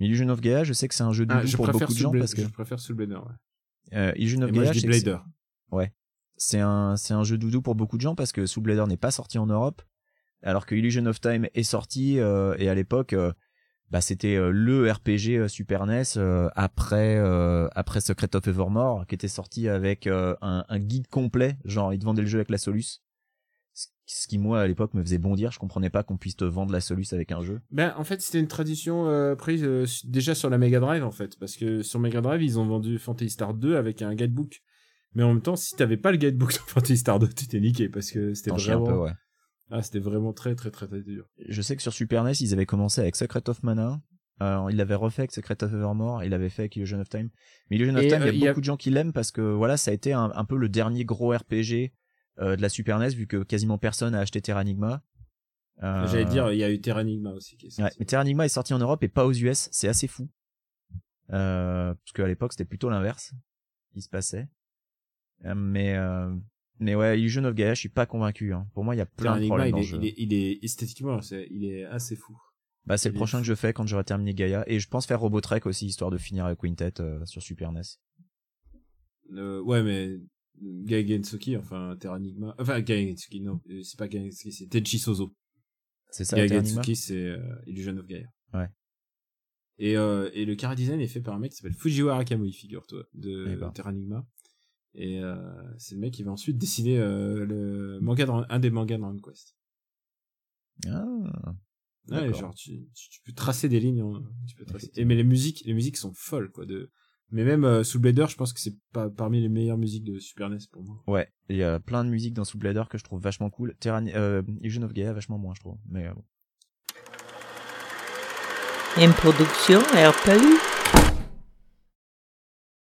Illusion of Gaia, je sais que c'est un jeu doudou Ah, je pour beaucoup de gens Bla- parce que je préfère Soul Blader, ouais. euh, Illusion of Et moi, Gaia, je dis Blader. Ouais. C'est un, c'est un jeu doudou pour beaucoup de gens parce que Soul Blader n'est pas sorti en Europe, alors que Illusion of Time est sorti euh, et à l'époque, euh, bah c'était euh, le RPG Super NES après après Secret of Evermore qui était sorti avec un, un guide complet, genre ils te vendaient le jeu avec la Solus. Ce- qui moi à l'époque me faisait bondir, je comprenais pas qu'on puisse te vendre la Solus avec un jeu. Ben, en fait, c'était une tradition euh, prise euh, déjà sur la Mega Drive, en fait. Parce que sur Mega Drive, ils ont vendu Fantasy Star 2 avec un guidebook. Mais en même temps, si t'avais pas le guidebook (laughs) de Fantasy Star 2, t'étais niqué parce que c'était vraiment... peu, ouais. Ah, c'était vraiment très, très, très, très dur. Je sais que sur Super NES, ils avaient commencé avec Secret of Mana. Alors, ils l'avaient refait avec Secret of Evermore, ils l'avaient fait avec Illusion of Time. Mais Illusion of Et, Time, euh, il y y a a- beaucoup de gens qui l'aiment parce que voilà, ça a été un, un peu le dernier gros RPG euh, de la Super NES vu que quasiment personne a acheté Terranigma. Euh, J'allais dire, il y a eu Terranigma aussi qui est Ouais, sorti. mais Terranigma est sorti en Europe et pas aux US, c'est assez fou. Euh, parce qu'à l'époque, c'était plutôt l'inverse qui se passait. Euh, mais euh, mais ouais, Illusion of Gaia, je suis pas convaincu. Hein. Pour moi, il y a plein de problèmes il dans est, jeu. il est, il est esthétiquement, il est assez fou. Bah, c'est le prochain fou. que je fais quand j'aurai terminé Gaia. Et je pense faire Robotrek aussi, histoire de finir avec Quintet euh, sur Super NES. Euh, ouais, mais Gaia Gensuki, enfin Terranigma, enfin Gaia Gensuki, non, euh, c'est pas Gaia Gensuki, c'est Tenchi Sozo. C'est ça, Gaia Gensuki, c'est euh, Illusion of Gaia. Ouais. Et, euh, et le chara design est fait par un mec qui s'appelle Fujiwara Kamui, figure-toi, Eh de ben. Terranigma. Et euh, c'est le mec qui va ensuite dessiner euh, le manga de- un des mangas de Dragon Quest. Ah, Ouais, D'accord. genre tu, tu, tu peux tracer des lignes, hein, tu peux tracer. Et mais les musiques, les musiques sont folles quoi. De, mais même euh, Soul Blader, je pense que c'est pas parmi les meilleures musiques de Super NES pour moi. ouais, il y a plein de musiques dans Soul Blader que je trouve vachement cool. Terran euh, Illusion of Gaia, vachement moins, je trouve. Mais euh, bon. Une production RPU.